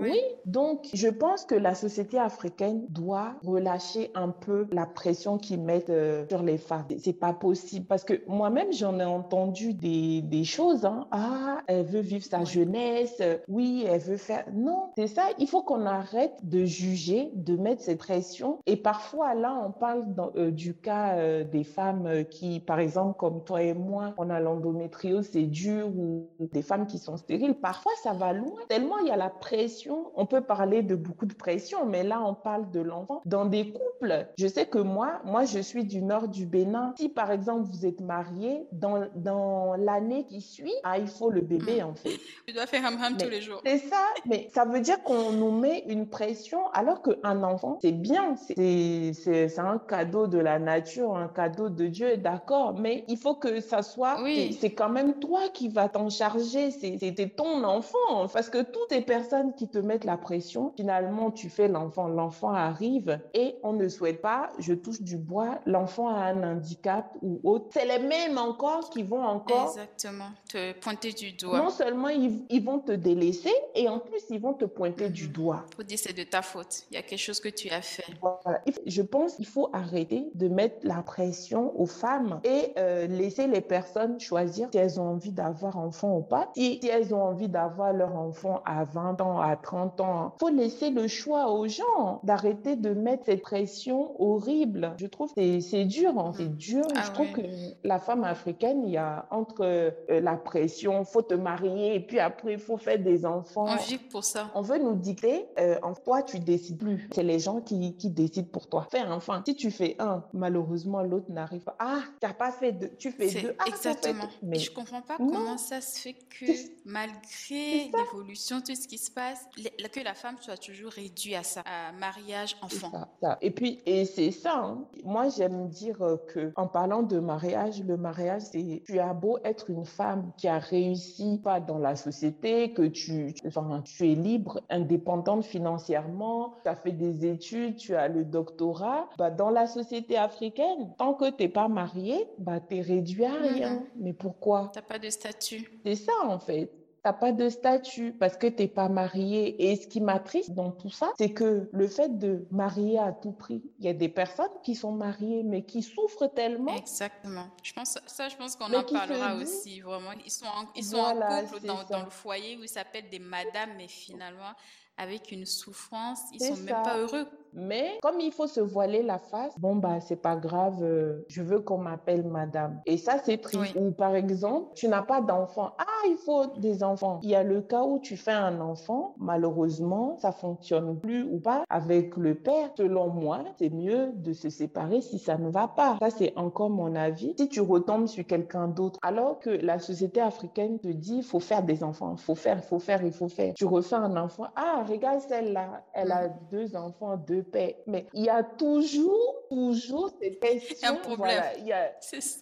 oui. Donc, je pense que la société africaine doit relâcher un peu la pression qu'ils mettent euh, sur les femmes. C'est pas possible parce que moi-même, j'en ai entendu des, des choses. Hein. Ah, elle veut vivre sa jeunesse. Oui, elle veut faire. Non, c'est ça. Il faut qu'on arrête de juger, de mettre cette pression. Et parfois, là, on parle euh, du cas euh, des femmes qui, par exemple, comme toi et moi, on a l'endométriose, c'est dur, ou des femmes qui sont stériles. Parfois, ça va loin. Tellement il y a la pression, on peut parler de beaucoup de pression, mais là, on parle de l'enfant. Dans des couples, je sais que moi, moi, je suis du nord du Bénin. Si, par exemple, vous êtes marié, dans, dans l'année qui suit, ah, il faut le bébé, mm. en fait. Tu dois faire ham-ham tous les jours. C'est ça, mais ça veut dire qu'on nous met une pression, alors qu'un enfant, c'est bien, c'est un cadeau de la nature, un cadeau de Dieu, d'accord, mais il faut que ça soit, oui. c'est quand même toi qui vas t'en charger, c'était ton enfant, parce que tout est personnes qui te mettent la pression, finalement, tu fais l'enfant, l'enfant arrive et on ne souhaite pas, je touche du bois, l'enfant a un handicap ou autre. C'est les mêmes encore qui vont encore. Exactement, te pointer du doigt. Non seulement ils, vont te délaisser et en plus ils vont te pointer du mhm. doigt. Faut dire c'est de ta faute. Il y a quelque chose que tu as fait. Voilà. Je pense qu'il faut arrêter de mettre la pression aux femmes et euh, laisser les personnes choisir si elles ont envie d'avoir enfant ou pas. Si, si elles ont envie d'avoir leur enfant à 20 ans, à 30 ans. faut laisser le choix aux gens d'arrêter de mettre cette pression horrible. Je trouve que c'est dur, hein. c'est dur. Ah je trouve que la femme africaine, il y a entre euh, la pression, faut te marier et puis après, il faut faire des enfants. On vit pour ça. On veut nous dicter, euh, en toi, tu décides plus. C'est les gens qui, qui décident pour toi. Fais un enfant. Si tu fais un, malheureusement, l'autre n'arrive pas. Ah, tu n'as pas fait deux, tu fais deux. Ah, exactement. Mais je comprends pas comment ça se fait que malgré l'évolution, tout ce qui se passe, que la femme soit toujours réduite à ça, à mariage, enfant. Et puis, et c'est ça. Hein. Moi, j'aime dire euh, que en parlant de mariage, le mariage, c'est tu as beau être une femme qui a réussi pas dans la société, que tu, enfin, tu es libre, indépendante financièrement, tu as fait des études, tu as le doctorat, bah, dans la société africaine, tant que tu n'es pas marié, bah, tu es réduit à rien. Mais pourquoi? Tu n'as pas de statut. C'est ça, en fait t'as pas de statut parce que t'es pas marié. Et ce qui m'attriste dans tout ça, c'est que le fait de marier à tout prix, il y a des personnes qui sont mariées mais qui souffrent tellement. Exactement. Je pense ça, je pense qu'on en parlera aussi. Vraiment, ils sont en, ils sont en couple dans, dans, le foyer où ils s'appellent des madames, mais finalement avec une souffrance, ils sont même pas heureux. Mais comme il faut se voiler la face, bon bah c'est pas grave, euh, je veux qu'on m'appelle madame. Et ça c'est triste. Ou par exemple, tu n'as pas d'enfant. Ah, il faut des enfants. Il y a le cas où tu fais un enfant, malheureusement, ça fonctionne plus ou pas avec le père. Selon moi, c'est mieux de se séparer si ça ne va pas. Ça c'est encore mon avis. Si tu retombes sur quelqu'un d'autre, alors que la société africaine te dit il faut faire des enfants, il faut faire, il faut faire, il faut faire. Tu refais un enfant. Ah, regarde celle-là, elle a mm. deux enfants, deux pères. Mais il y a toujours, toujours cette question. Un problème. il y a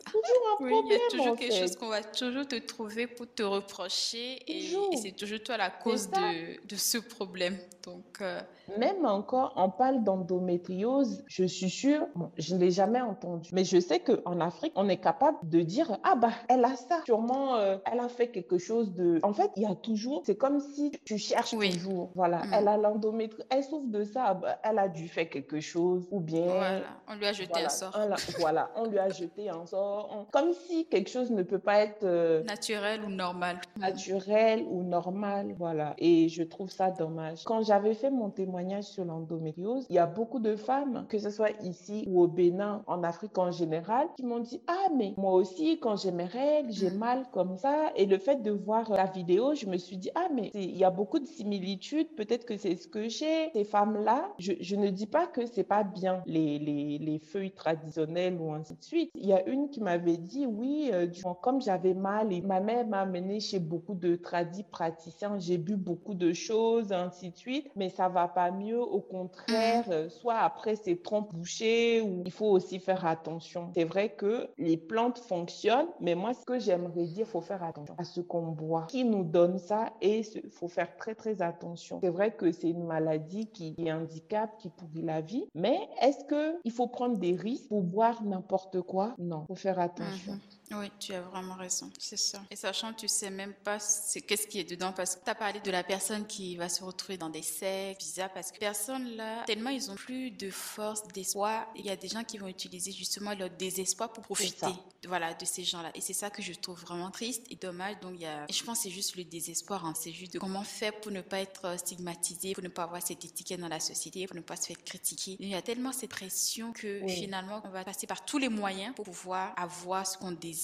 toujours un problème. Il y a toujours quelque chose qu'on va toujours te trouver pour te reprocher. Et, c'est toujours toi la cause de, de, ce problème. Donc. Euh, même encore, on parle d'endométriose, je suis sûre, je ne l'ai jamais entendu, mais je sais qu'en Afrique, on est capable de dire, ah bah, elle a ça, sûrement, euh, elle a fait quelque chose de... En fait, il y a toujours, c'est comme si tu cherches toujours, voilà voilà, elle a l'endométriose, elle souffre de ça, bah, elle a dû faire quelque chose ou bien. Voilà, on lui a jeté un sort. voilà, on lui a jeté un sort. Comme si quelque chose ne peut pas être. Euh, naturel ou normal. Naturel ou normal, voilà. Et je trouve ça dommage. Quand j'avais fait mon témoignage sur l'endométriose, il y a beaucoup de femmes, que ce soit ici ou au Bénin, en Afrique en général, qui m'ont dit Ah, mais moi aussi, quand j'ai mes règles, j'ai mm. mal comme ça. Et le fait de voir la vidéo, je me suis dit Ah, mais il y a beaucoup de similitudes. Peut-être que c'est ce que j'ai. Ces femmes-là, je, je, ne dis pas que c'est pas bien les, les, les, feuilles traditionnelles ou ainsi de suite. Il y a une qui m'avait dit Oui, euh, comme j'avais mal et ma mère m'a amené chez beaucoup de tradis praticiens, j'ai bu beaucoup de choses, ainsi de suite, mais ça va pas mieux. Au contraire, mm. euh, soit après c'est trompes bouchées ou il faut aussi faire attention. C'est vrai que les plantes fonctionnent, mais moi, ce que j'aimerais dire, faut faire attention à ce qu'on boit. Qui nous donne ça et il faut faire très, très attention. C'est vrai que c'est une maladie qui, est handicap, qui pourrit la vie, mais est-ce qu'il faut prendre des risques pour boire n'importe quoi? Non, faut faire attention. Mhm. Oui, tu as vraiment raison, c'est ça. Et sachant que tu sais même pas qu'est-ce qui est dedans, parce que tu as parlé de la personne qui va se retrouver dans des sectes, bizarre, parce que personne là, tellement ils ont plus de force, d'espoir, il y a des gens qui vont utiliser justement leur désespoir pour profiter voilà, de ces gens-là. Et c'est ça que je trouve vraiment triste et dommage. Donc, il y a, je pense que c'est juste le désespoir, hein. c'est juste de comment faire pour ne pas être stigmatisé, pour ne pas avoir cette étiquette dans la société, pour ne pas se faire critiquer. Il y a tellement cette pression que finalement, on va passer par tous les moyens pour pouvoir avoir ce qu'on désire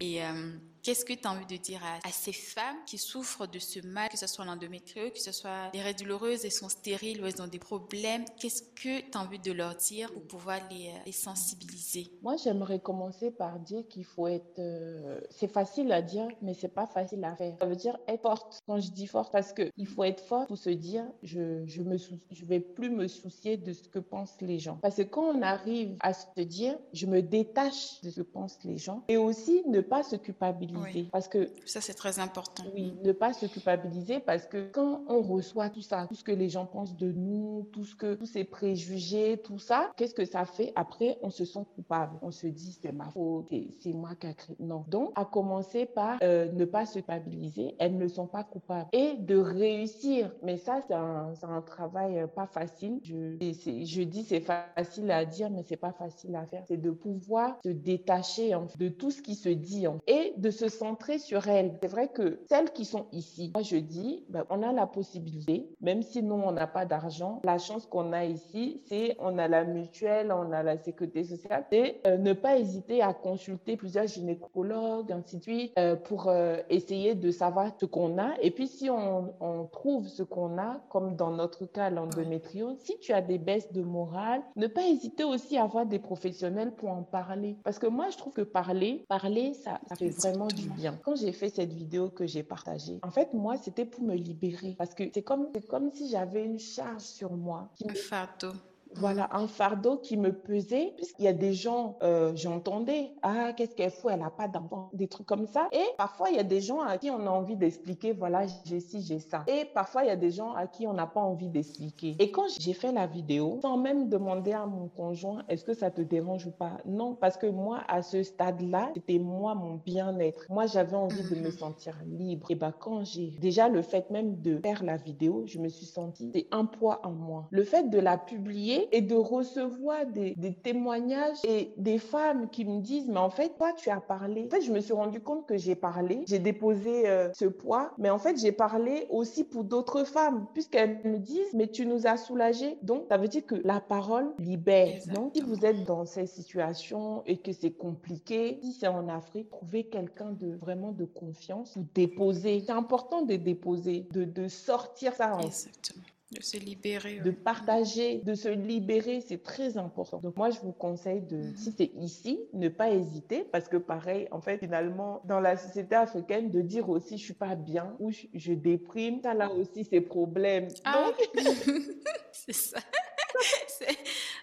et euh, qu'est-ce que tu as envie de dire à, ces femmes qui souffrent de ce mal, que ce soit l'endométriose, que ce soit les règles douloureuses, elles sont stériles ou elles ont des problèmes? Qu'est-ce que tu as envie de leur dire pour pouvoir les, euh, sensibiliser? Moi, j'aimerais commencer par dire qu'il faut être... Euh, c'est facile à dire, mais c'est pas facile à faire. Ça veut dire être forte. Quand je dis forte, parce qu'il faut être forte pour se dire, je, je me je vais plus me soucier de ce que pensent les gens. Parce que quand on arrive à se dire, je me détache de ce que pensent les gens, et aussi ne pas se culpabiliser. Parce que ça, c'est très important. Oui, ne pas se culpabiliser parce que quand on reçoit tout ça, tout ce que les gens pensent de nous, tout ce que tous ces préjugés, tout ça, qu'est-ce que ça fait? Après On se sent coupable. On se dit c'est ma faute, c'est moi qui a créé. Non. Donc, à commencer par euh, ne pas se culpabiliser, elles ne sont pas coupables et de réussir. Mais ça, c'est un, un, travail euh, pas facile. Je, je dis c'est facile à dire, mais c'est pas facile à faire. C'est de pouvoir se détacher en, de tout ce qui se dit et de se centrer sur elles. C'est vrai que celles qui sont ici, moi je dis, ben, on a la possibilité, même si nous on n'a pas d'argent, la chance qu'on a ici, c'est on a la mutuelle, on a la sécurité sociale, c'est euh, ne pas hésiter à consulter plusieurs gynécologues, ainsi de suite, euh, pour euh, essayer de savoir ce qu'on a. Et puis si on, on trouve ce qu'on a, comme dans notre cas l'endométriose, si tu as des baisses de morale, ne pas hésiter aussi à avoir des professionnels pour en parler. Parce que moi je trouve que parler parler, ça, ça fait vraiment Quand j'ai fait cette vidéo que j'ai partagée, en fait, moi, c'était pour me libérer parce que c'est comme, comme si j'avais une charge sur moi. Qui un fardeau voilà, un fardeau qui me pesait, puisqu'il y a des gens, euh, j'entendais, ah, qu'est-ce qu'elle fout, elle n'a pas d'enfant, des trucs comme ça. Et parfois, il y a des gens à qui on a envie d'expliquer, voilà, j'ai ci, j'ai ça. Et parfois, il y a des gens à qui on n'a pas envie d'expliquer. Et quand j'ai fait la vidéo, sans même demander à mon conjoint, est-ce que ça te dérange ou pas? Non, parce que moi, à ce stade-là, c'était moi, mon bien-être. Moi, j'avais envie de me sentir libre. Et bah, quand j'ai déjà le fait même de faire la vidéo, je me suis sentie, c'est un poids en moi. Le fait de la publier, et de recevoir des, témoignages et des femmes qui me disent, mais en fait, toi, tu as parlé. En fait, je me suis rendu compte que j'ai parlé, j'ai déposé euh, ce poids, mais en fait, j'ai parlé aussi pour d'autres femmes, puisqu'elles me disent, mais tu nous as soulagés. Donc, ça veut dire que la parole libère. Donc, si vous êtes dans ces situations et que c'est compliqué, si c'est en Afrique, trouvez quelqu'un de vraiment de confiance ou déposer. C'est important de déposer, de, de sortir ça en Exactement. De se libérer. De partager, de se libérer, c'est très important. Donc moi, je vous conseille de, mhm. si c'est ici, ne pas hésiter parce que pareil, en fait, finalement, dans la société africaine, de dire aussi je suis pas bien ou je, déprime, ça là aussi c'est problème. Ah. c'est ça.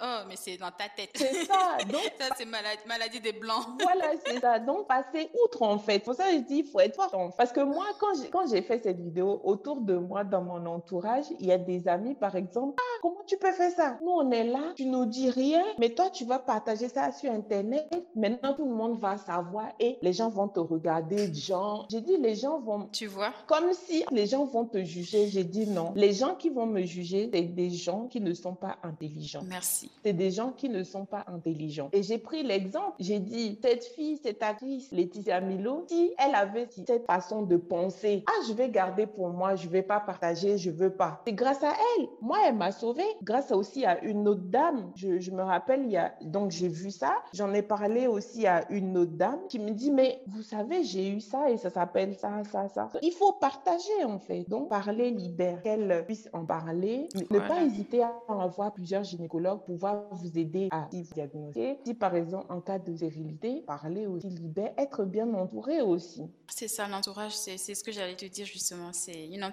Oh, mais c'est dans ta tête. C'est ça. Donc, ça, c'est maladie, maladie des blancs. Voilà, c'est ça. Donc, passer outre, en fait. Pour ça, je dis, il faut être fort. Parce que moi, quand j'ai fait cette vidéo, autour de moi, dans mon entourage, il y a des amis, par exemple, ah, comment tu peux faire ça? Nous, on est là, tu nous dis rien, mais toi, tu vas partager ça sur Internet. Maintenant, tout le monde va savoir et les gens vont te regarder, genre. J'ai dit, les gens vont. Tu vois? Comme si les gens vont te juger. J'ai dit non. Les gens qui vont me juger, c'est des gens qui ne sont pas intelligents. Merci. C'est des gens qui ne sont pas intelligents. Et j'ai pris l'exemple. J'ai dit, cette fille, cette actrice, Laetitia Milo, si elle avait cette façon de penser, ah, je vais garder pour moi, je vais pas partager, je veux pas. C'est grâce à elle. Moi, elle m'a Grâce aussi à une autre dame. Je, je me rappelle, il y a, donc j'ai vu ça. J'en ai parlé aussi à une autre dame qui me dit, mais vous savez, j'ai eu ça et ça s'appelle ça, ça, ça. Il faut partager, en fait. Donc, parler libère. Qu'elle puisse en parler. Ne pas hésiter à avoir plusieurs gynécologues pour pouvoir vous aider à diagnostiquer. Si, par exemple, en cas de stérilité, parler aussi libère. Être bien entouré aussi. C'est ça, l'entourage, c'est ce que j'allais te dire justement. C'est une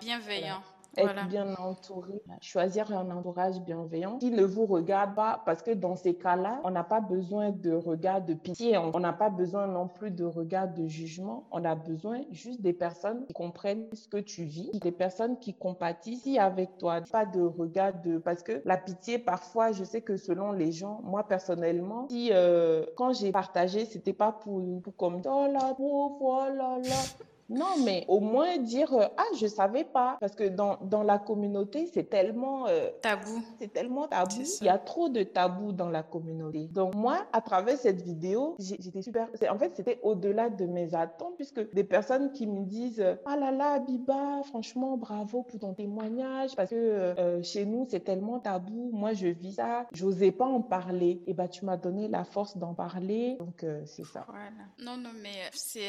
être bien entouré, choisir un entourage bienveillant. Qui ne vous regarde pas parce que dans ces cas-là, on n'a pas besoin de regard de pitié, on n'a pas besoin non plus de regard de jugement, on a besoin juste des personnes qui comprennent ce que tu vis, des personnes qui compatissent avec toi, pas de regard de parce que la pitié parfois, je sais que selon les gens, moi personnellement, si euh, quand j'ai partagé, c'était pas pour, pour comme oh là, oh là là non, mais au moins dire euh, ah je savais pas parce que dans, dans la communauté c'est tellement euh, tabou. C'est tellement tabou. Il y a trop de tabou dans la communauté. Donc moi à travers cette vidéo j'étais super. En fait c'était au-delà de mes attentes puisque des personnes qui me disent ah là là Biba franchement bravo pour ton témoignage parce que euh, chez nous c'est tellement tabou. Moi je vis ça. J'osais pas en parler. Et bah tu m'as donné la force d'en parler. Donc c'est ça. Voilà. Non non mais c'est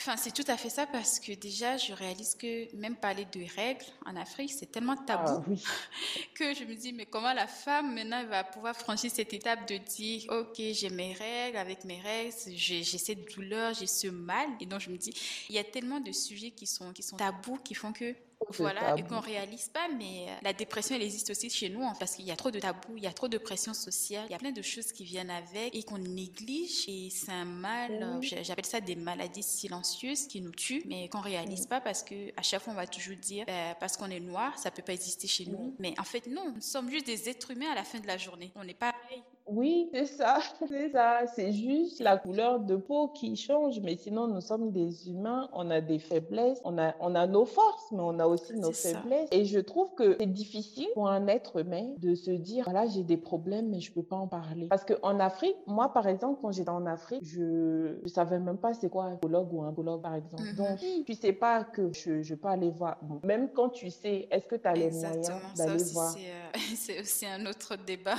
enfin c'est tout à fait ça parce que déjà, je réalise que même parler de règles en Afrique, c'est tellement tabou ah que je me dis, mais comment la femme maintenant va pouvoir franchir cette étape de dire, ok, j'ai mes règles, avec mes règles, j'ai cette douleur, j'ai ce mal? Et donc, je me dis, il y a tellement de sujets qui sont, qui sont tabous qui font que voilà, et qu'on réalise pas, mais euh, la dépression, elle existe aussi chez nous, hein, parce qu'il y a trop de tabous, il y a trop de pression sociale, il y a plein de choses qui viennent avec et qu'on néglige, et c'est un mal, euh, j'appelle ça des maladies silencieuses qui nous tuent, mais qu'on réalise pas parce que à chaque fois on va toujours dire, ben, parce qu'on est noir, ça peut pas exister chez nous, mais en fait non, nous sommes juste des êtres humains à la fin de la journée, on n'est pas pareil, oui, c'est ça, c'est ça. C'est juste la couleur de peau qui change, mais sinon nous sommes des humains, on a des faiblesses, on a, on a nos forces, mais on a aussi nos faiblesses. Et je trouve que c'est difficile pour un être humain de se dire, voilà, j'ai des problèmes, mais je peux pas en parler. Parce qu'en Afrique, moi par exemple, quand j'étais en Afrique, je ne savais même pas c'est quoi un psychologue ou un psychologue par exemple. Mm-hmm. Donc, tu sais pas que je, je peux aller voir, même quand tu sais, est-ce que tu as les moyens d'aller voir? euh, C'est aussi un autre débat.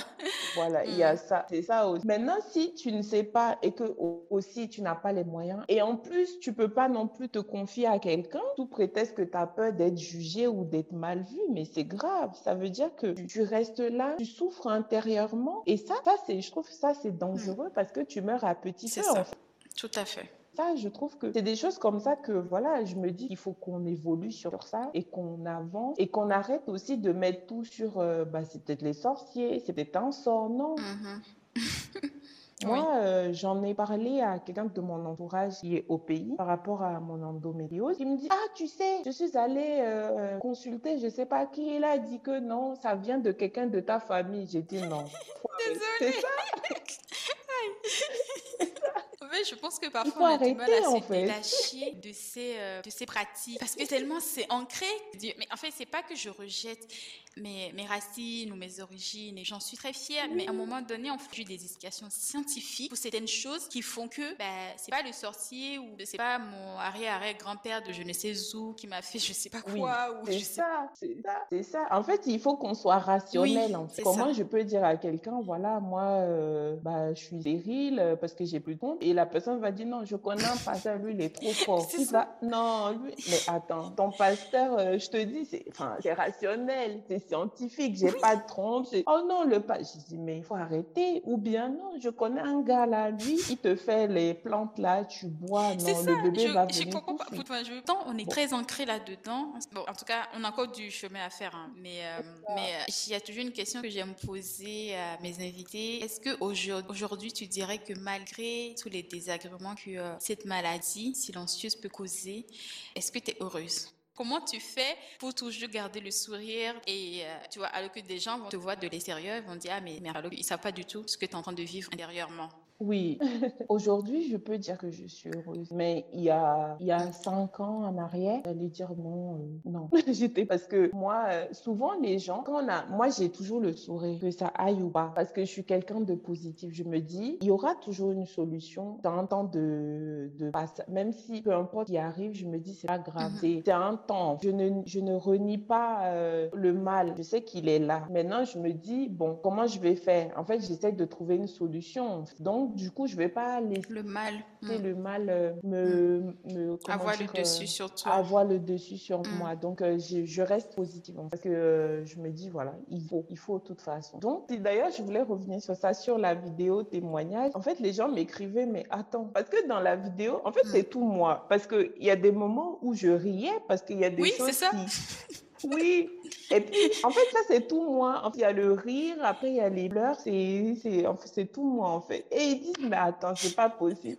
Voilà, il y a ça, c'est ça aussi. Maintenant, si tu ne sais pas et que aussi tu n'as pas les moyens, et en plus, tu peux pas non plus te confier à quelqu'un sous prétexte que tu as peur d'être jugé ou d'être mal vu, mais c'est grave. Ça veut dire que tu restes là, tu souffres intérieurement, et ça, ça c'est, je trouve ça c'est dangereux parce que tu meurs à petit feu. Ça. Tout à fait ça, je trouve que c'est des choses comme ça que, voilà, je me dis qu'il faut qu'on évolue sur ça et qu'on avance et qu'on arrête aussi de mettre tout sur, euh, bah, c'est peut-être les sorciers, c'est peut-être un sort, non? Mm-hmm. Moi, euh, j'en ai parlé à quelqu'un de mon entourage qui est au pays par rapport à mon endométriose. Il me dit, ah, tu sais, je suis allée euh, consulter, je sais pas qui, il a dit que non, ça vient de quelqu'un de ta famille. J'ai dit non. Désolée. C'est ça je pense que parfois on a du mal à se détacher de ces, euh, de ces pratiques parce que tellement c'est ancré. Mais en fait, c'est pas que je rejette mes, mes racines ou mes origines et j'en suis très fière. Mais à un moment donné, on fait des explications scientifiques pour certaines choses qui font que ben, c'est pas le sorcier ou c'est pas mon arrière-arrière-grand-père de je ne sais où qui m'a fait je sais pas quoi. c'est ça, c'est ça, c'est ça. En fait, il faut qu'on soit rationnel. Comment je peux dire à quelqu'un, voilà, moi, euh, bah, je suis stérile parce que j'ai plus de compte et la personne va dire non, je connais un pasteur, lui, il est trop fort. non, lui, mais attends, ton pasteur, euh, je te dis, c'est enfin, rationnel, c'est scientifique, j'ai pas de trompe. Oh non, le pas. Je dis, mais il faut arrêter. Ou bien non, je connais un gars là, lui, il te fait les plantes là, tu bois, non, le bébé va venir. Je comprends pas. on est très ancré là-dedans. Bon, en tout cas, on a encore du chemin à faire. Hein. Mais, euh, mais euh, il y a toujours une question que j'aime poser à mes invités. Est-ce que aujourd'hui, tu dirais que malgré tous les désagréments que euh, cette maladie silencieuse peut causer, est-ce que tu es heureuse? Comment tu fais pour toujours garder le sourire et tu vois alors que des gens vont te voir de l'extérieur, vont dire ah mais, mais alors ils savent pas du tout ce que tu es en train de vivre intérieurement. Oui, aujourd'hui, je peux dire que je suis heureuse. Mais il y a, il y a cinq ans en arrière, j'allais dire non, euh, non. J'étais parce que moi, euh, souvent les gens, quand on a, moi j'ai toujours le sourire, que ça aille ou pas, parce que je suis quelqu'un de positif. Je me dis, il y aura toujours une solution dans un temps de, de Même si peu importe qui arrive, je me dis, c'est pas grave. Mhm. C'est un temps. Je ne, je ne renie pas euh, le mal. Je sais qu'il est là. Maintenant, je me dis, bon, comment je vais faire? En fait, j'essaie de trouver une solution. Donc, du coup, je vais pas laisser le mal, le mal euh, me, mm. me avoir le dessus euh, sur toi, avoir le dessus sur moi. Donc, euh, je, je, reste positive parce que je me dis voilà, il faut, il faut de toute façon. Donc, d'ailleurs, je voulais revenir sur ça, sur la vidéo témoignage. En fait, les gens m'écrivaient mais attends, parce que dans la vidéo, en fait, mm. c'est tout moi, parce que il y a des moments où je riais parce qu'il y a des oui, choses ça. qui oui. Et puis, en fait, ça, c'est tout moi. Il y a le rire, après, il y a les pleurs, c'est, c'est, en fait, c'est tout moi, en fait. Et ils disent, mais attends, c'est pas possible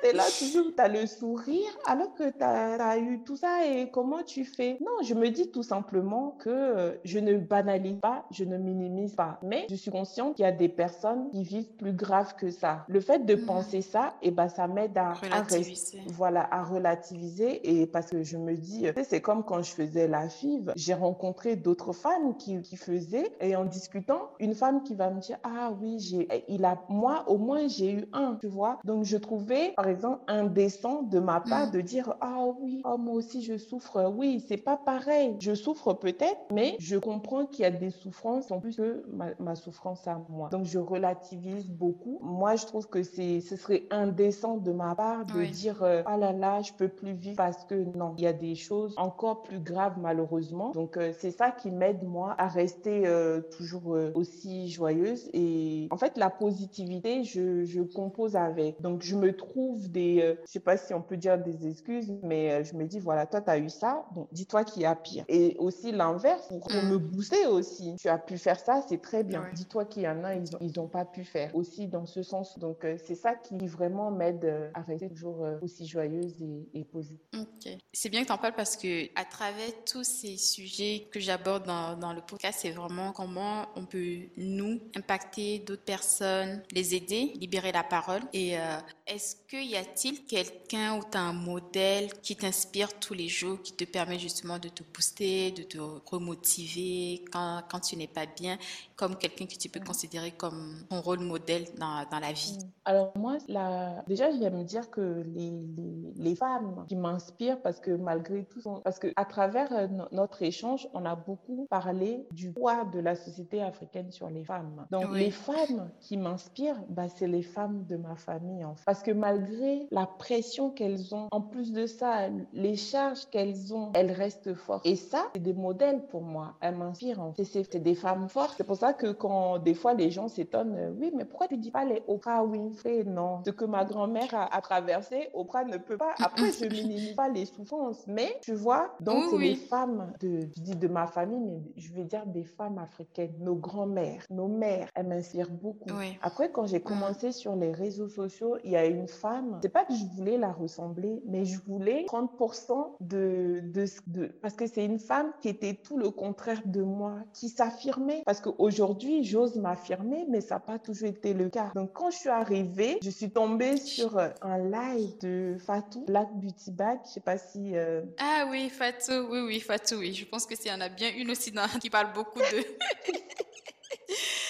tu es là toujours, tu as le sourire alors que tu as, eu tout ça et comment tu fais? Non, je me dis tout simplement que euh, je ne banalise pas, je ne minimise pas, mais je suis consciente qu'il y a des personnes qui vivent plus grave que ça. Le fait de mm. penser ça, et eh ben, ça m'aide à, relativiser. voilà, à relativiser et parce que je me dis, c'est comme quand je faisais la FIV, j'ai rencontré d'autres femmes qui, qui faisaient et en discutant, une femme qui va me dire, ah oui, j'ai, il a, moi, au moins, j'ai eu un, tu vois? Donc, je trouvais par exemple, indécent de ma part mm. de dire Ah oui, oh, moi aussi je souffre. Oui, c'est pas pareil. Je souffre peut-être, mais je comprends qu'il y a des souffrances en plus que ma, souffrance à moi. Donc je relativise beaucoup. Moi, je trouve que c'est, ce serait indécent de ma part de dire euh, Ah là là, je peux plus vivre parce que non, il y a des choses encore plus graves malheureusement. Donc euh, c'est ça qui m'aide moi à rester euh, toujours aussi joyeuse. Et en fait, la positivité, je, je compose avec. Donc je me trouve des, euh, je sais pas si on peut dire des excuses, mais euh, je me dis, voilà, toi, tu as eu ça, donc dis-toi qu'il y a pire. Et aussi l'inverse, pour mm. me booster aussi. Tu as pu faire ça, c'est très bien. Dis-toi qu'il y en a, ils n'ont pas pu faire. Aussi dans ce sens. Donc, euh, c'est ça qui vraiment m'aide à rester toujours aussi joyeuse et, positive. Ok. C'est bien que tu en parles parce que à travers tous ces sujets que j'aborde dans, dans, le podcast, c'est vraiment comment on peut, nous, impacter d'autres personnes, les aider, libérer la parole. Et est-ce que y a-t-il quelqu'un ou un modèle qui t'inspire tous les jours, qui te permet justement de te booster, de te remotiver quand, quand tu n'es pas bien, comme quelqu'un que tu peux considérer comme ton rôle modèle dans, dans la vie? Alors moi, la... déjà, j'aime dire que les, les, femmes qui m'inspirent, parce que malgré tout, parce que à travers euh, notre échange, on a beaucoup parlé du poids de la société africaine sur les femmes. Donc les femmes qui m'inspirent, bah, c'est les femmes de ma famille. En fait. Parce que malgré la pression qu'elles ont, en plus de ça, les charges qu'elles ont, elles restent fortes. Et ça, c'est des modèles pour moi. Elles m'inspirent. C'est des femmes fortes. C'est pour ça que quand des fois les gens s'étonnent, euh, oui, mais pourquoi tu dis pas les Oprah Winfrey? Non. Ce que ma grand-mère a, traversé, Oprah ne peut pas. Après, je minimise pas les souffrances, mais tu vois, donc les femmes de, je dis de ma famille, mais je veux dire des femmes africaines, nos grand-mères, nos mères, elles m'inspirent beaucoup. Après, quand j'ai commencé sur les réseaux sociaux, il y a une femme c'est pas que je voulais la ressembler, mais je voulais 30% de, de, de, parce que c'est une femme qui était tout le contraire de moi, qui s'affirmait. Parce qu'aujourd'hui, j'ose m'affirmer, mais ça n'a pas toujours été le cas. Donc, quand je suis arrivée, je suis tombée sur un live de Fatou, Black Beauty Bag. Je sais pas si. Euh, ah oui, Fatou, oui, oui, Fatou, oui. Je pense que s'il y en a bien une aussi qui parle beaucoup de.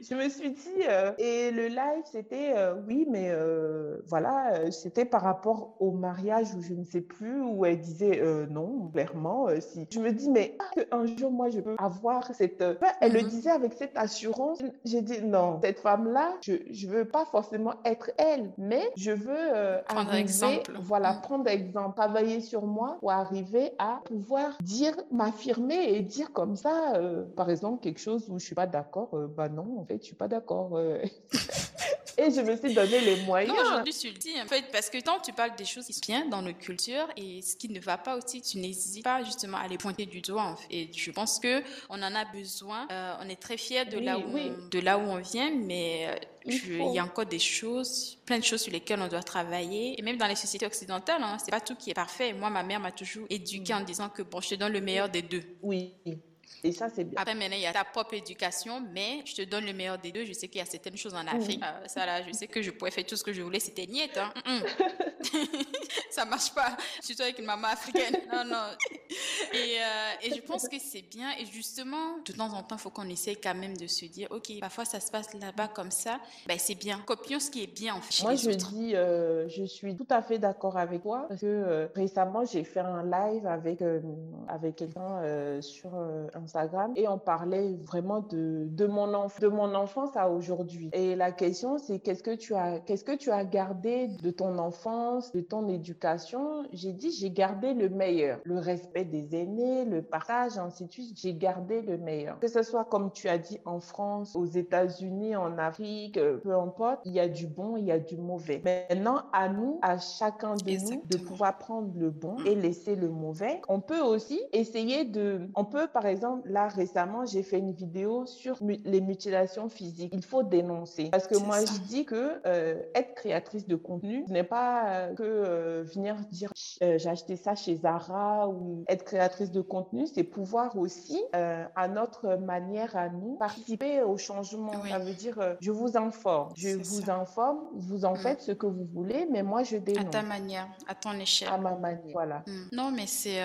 je me suis dit, euh, et le live, c'était, euh, oui, mais euh, voilà, c'était par rapport au mariage où je ne sais plus, où elle disait non, clairement, si. Je me dis, mais un jour, moi, je peux avoir cette. elle le mhm. disait avec cette assurance. J'ai dit, non, cette femme-là, je ne veux pas forcément être elle, mais je veux prendre exemple. Voilà, mhm. prendre exemple, travailler sur moi pour arriver à pouvoir dire, m'affirmer et dire comme ça, par exemple, quelque chose où je suis pas d'accord. bah non, en fait, je suis pas d'accord. Euh. et je me suis donné les moyens. Non, aujourd'hui, tu le dis, en fait, parce que tant tu parles des choses qui sont bien dans nos cultures et ce qui ne va pas aussi, tu n'hésites pas justement à les pointer du doigt. Et je pense que on en a besoin. Euh, on est très fiers de, là où on, de là où on vient, mais euh, il, y a encore des choses, plein de choses sur lesquelles on doit travailler. Et même dans les sociétés occidentales, hein, c'est pas tout qui est parfait. Moi, ma mère m'a toujours éduquée mm. en disant que bon, je te donne le meilleur des deux. Oui. Et ça, c'est bien. Après, maintenant, il y a ta propre éducation, mais je te donne le meilleur des deux. Je sais qu'il y a certaines choses en Afrique. Euh, ça, là, je sais que je pouvais faire tout ce que je voulais. C'était niette. Hein? Ça marche pas. Surtout avec une maman africaine. Non, non. Et, euh, et je pense que c'est bien. Et justement, de temps en temps, il faut qu'on essaye quand même de se dire, OK, parfois ça se passe là-bas comme ça. Ben, c'est bien. Copions ce qui est bien, en fait. Moi, je dis, euh, je suis tout à fait d'accord avec toi parce que récemment, j'ai fait un live avec, avec quelqu'un sur Instagram et on parlait vraiment de, de, mon, de mon enfance à aujourd'hui. Et la question, c'est qu'est-ce que tu as, qu'est-ce que tu as gardé de ton enfance, de ton éducation? J'ai dit, j'ai gardé le meilleur. Le respect des aînés, le partage, ainsi de suite. J'ai gardé le meilleur. Que ce soit, comme tu as dit, en France, aux États-Unis, en Afrique, euh, peu importe, il y a du bon, il y a du mauvais. Maintenant, à nous, à chacun de nous, de pouvoir prendre le bon et laisser le mauvais. On peut aussi essayer de, on peut, par exemple, là, récemment, j'ai fait une vidéo sur les mutilations physiques. Il faut dénoncer. Parce que moi, je dis que euh, être créatrice de contenu, ce n'est pas euh, que euh, venir dire j'ai acheté ça chez Zara ou être créatrice de contenu, c'est pouvoir aussi, à notre manière à nous, participer au changement. Ça veut dire, je vous informe. Je vous informe, vous en mm. faites ce que vous voulez, mais moi, je dénonce. À ta manière, à ton échelle. À ma manière, voilà. Mm. Non, mais c'est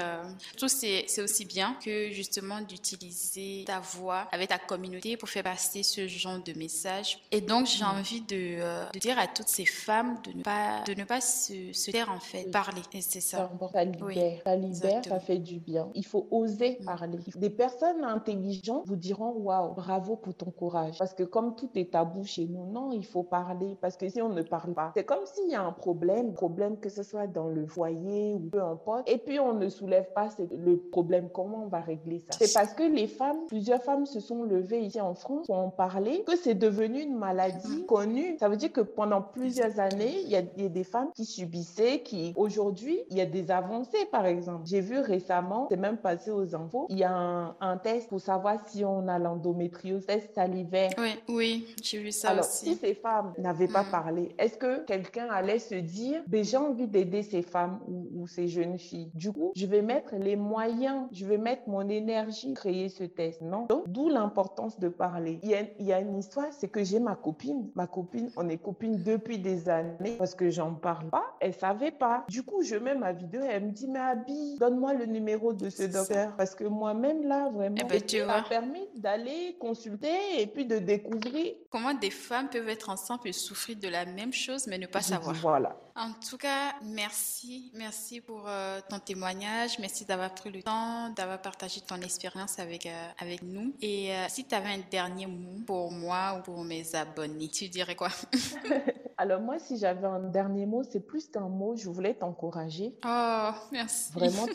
tout, c'est aussi bien que justement d'utiliser ta voix avec ta communauté pour faire passer ce genre de message. Et donc, j'ai mm. envie de, euh, de, dire à toutes ces femmes de ne pas, de ne pas se, se taire, en fait, parler. Et c'est ça. Ça libère, ça, libère ça fait du bien. Il faut oser mm. parler. Des personnes intelligentes vous diront Waouh, bravo pour ton courage. Parce que comme tout est tabou chez nous, non, il faut parler. Parce que si on ne parle pas, c'est comme s'il y a un problème, problème que ce soit dans le foyer ou peu importe, et puis on ne soulève pas le problème. Comment on va régler ça? C'est parce que les femmes, plusieurs femmes se sont levées ici en France pour en parler, que c'est devenu une maladie connue. Ça veut dire que pendant plusieurs années, il y, a, des femmes qui subissaient, qui aujourd'hui, il y a des avancées, par exemple. J'ai vu récemment, c'est même passé aux infos, il y a un, test pour savoir si on a l'endométriose, test salivaire. Oui, oui, j'ai vu ça Alors, si ces femmes n'avaient pas mm. parlé, est-ce que quelqu'un allait se dire, ben, j'ai envie d'aider ces femmes ou, ou ces jeunes filles? Du coup, je vais mettre les moyens, je vais mettre mon énergie, créer ce test. Non. Donc, d'où l'importance de parler. Il y a, il y a une histoire, c'est que j'ai ma copine. Ma copine, on est copine depuis des années parce que j'en parle pas. Elle savait pas. Du coup, je mets ma vidéo et elle me dit, mais Abby, donne-moi le numéro de ce docteur. Parce que moi-même, là, vraiment, eh ben, ça m'a permis d'aller consulter et puis de découvrir. Comment des femmes peuvent être ensemble et souffrir de la même chose, mais ne pas savoir. Voilà. En tout cas, merci. Merci pour euh, ton témoignage. Merci d'avoir pris le temps, d'avoir partagé ton expérience avec, euh, avec nous. Et euh, si tu avais un dernier mot pour moi ou pour mes abonnés, tu dirais quoi? Alors moi, si j'avais un dernier mot, c'est plus qu'un mot, je voulais t'encourager. Oh, merci. Vraiment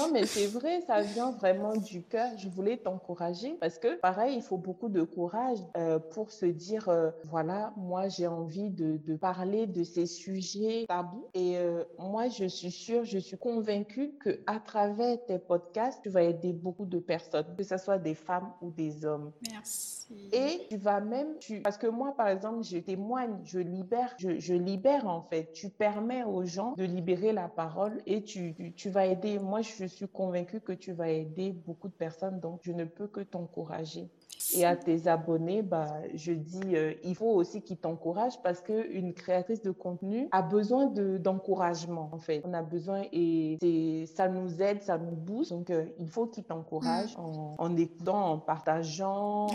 Non, mais c'est vrai, ça vient vraiment du cœur. Je voulais t'encourager parce que, pareil, il faut beaucoup de courage euh, pour se dire, euh, voilà, moi, j'ai envie de, de, parler de ces sujets tabous. Et euh, moi, je suis sûre, je suis convaincue que à travers tes podcasts, tu vas aider beaucoup de personnes, que ce soit des femmes ou des hommes. Merci. Et tu vas même, tu... parce que moi, par exemple, je témoigne, je libère, je, libère en fait. Tu permets aux gens de libérer la parole et tu, tu, vas aider. Moi, je suis convaincue que tu vas aider beaucoup de personnes, donc je ne peux que t'encourager. Et à tes abonnés, bah, je dis, euh, il faut aussi qu'ils t'encouragent parce qu'une créatrice de contenu a besoin d'encouragement, en fait. On a besoin et ça nous aide, ça nous booste. Donc, euh, il faut qu'ils t'encouragent mm. en, écoutant, en partageant,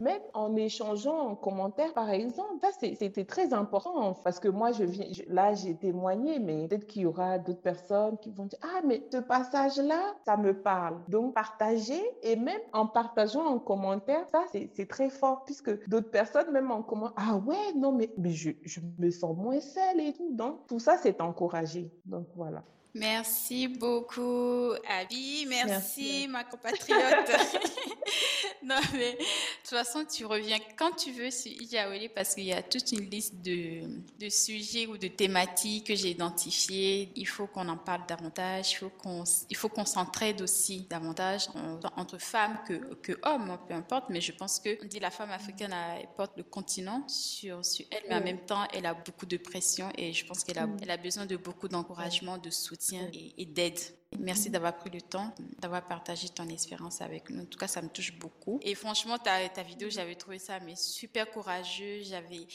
même en échangeant en commentaire, par exemple. Ça, c'était très important parce que moi, je viens, là, j'ai témoigné, mais peut-être qu'il y aura d'autres personnes qui vont dire, ah, mais ce passage-là, ça me parle. Donc, partager et même en partageant en commentaire, ça, c'est très fort puisque d'autres personnes, même en comment, ah ouais, non, mais, je, je me sens moins seule et tout. Donc, tout ça, c'est encouragé. Donc, voilà. Merci beaucoup, Abby. Merci, ma compatriote. non, mais de toute façon, tu reviens quand tu veux sur Ijaoueli parce qu'il y a toute une liste de, de, sujets ou de thématiques que j'ai identifiées. Il faut qu'on en parle davantage. Il faut qu'on, il faut qu'on s'entraide aussi davantage entre femmes que, que hommes, peu importe. Mais je pense que, on dit la femme africaine elle porte le continent sur, sur elle, mais en même temps, elle a beaucoup de pression et je pense qu'elle a, mm. elle a besoin de beaucoup d'encouragement, de soutien et, d'aide. Merci d'avoir pris le temps, d'avoir partagé ton expérience avec nous. En tout cas, ça me touche beaucoup. Et franchement, ta, ta vidéo, j'avais trouvé ça mais super courageux. J'avais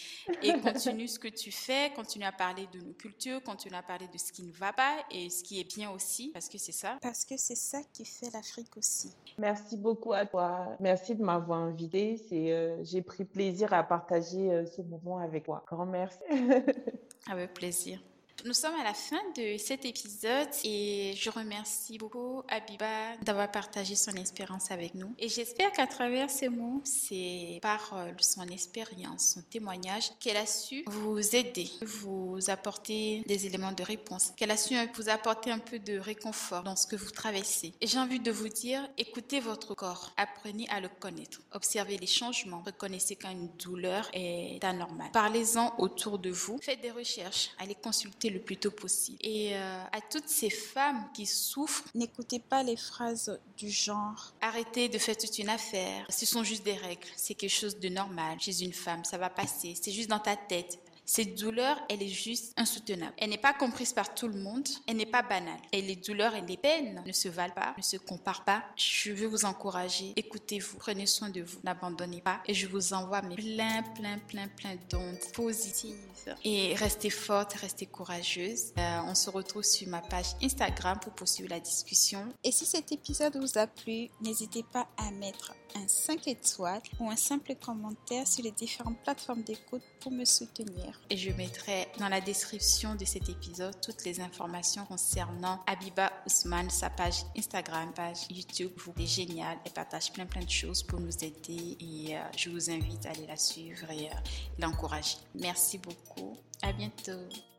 et continue ce que tu fais, continue à parler de nos cultures, continue à parler de ce qui ne va pas et ce qui est bien aussi, parce que c'est ça. Parce que c'est ça qui fait l'Afrique aussi. Merci beaucoup à toi. Merci de m'avoir invité. C'est, euh, j'ai pris plaisir à partager euh, ce moment avec toi. Grand merci. avec plaisir. Nous sommes à la fin de cet épisode et je remercie beaucoup Abiba d'avoir partagé son expérience avec nous. Et j'espère qu'à travers ces mots, c'est par euh, son expérience, son témoignage, qu'elle a su vous aider, vous apporter des éléments de réponse, qu'elle a su vous apporter un peu de réconfort dans ce que vous traversez. Et j'ai envie de vous dire, écoutez votre corps, apprenez à le connaître, observez les changements, reconnaissez quand une douleur est anormale. Parlez-en autour de vous, faites des recherches, allez consulter le plus tôt possible. Et euh, à toutes ces femmes qui souffrent, n'écoutez pas les phrases du genre arrêtez de faire toute une affaire, ce sont juste des règles, c'est quelque chose de normal chez une femme, ça va passer, c'est juste dans ta tête. Cette douleur, elle est juste insoutenable. Elle n'est pas comprise par tout le monde. Elle n'est pas banale. Et les douleurs et les peines ne se valent pas, ne se comparent pas. Je veux vous encourager. Écoutez-vous. Prenez soin de vous. N'abandonnez pas. Et je vous envoie mes plein, plein, plein, plein d'ondes positives. Et restez forte, restez courageuse. Euh, on se retrouve sur ma page Instagram pour poursuivre la discussion. Et si cet épisode vous a plu, n'hésitez pas à mettre un 5 étoiles ou un simple commentaire sur les différentes plateformes d'écoute pour me soutenir. Et je mettrai dans la description de cet épisode toutes les informations concernant Abiba Ousmane, sa page Instagram, page YouTube. Vous est génial. Elle partage plein plein de choses pour nous aider et euh, je vous invite à aller la suivre et euh, l'encourager. Merci beaucoup. À bientôt.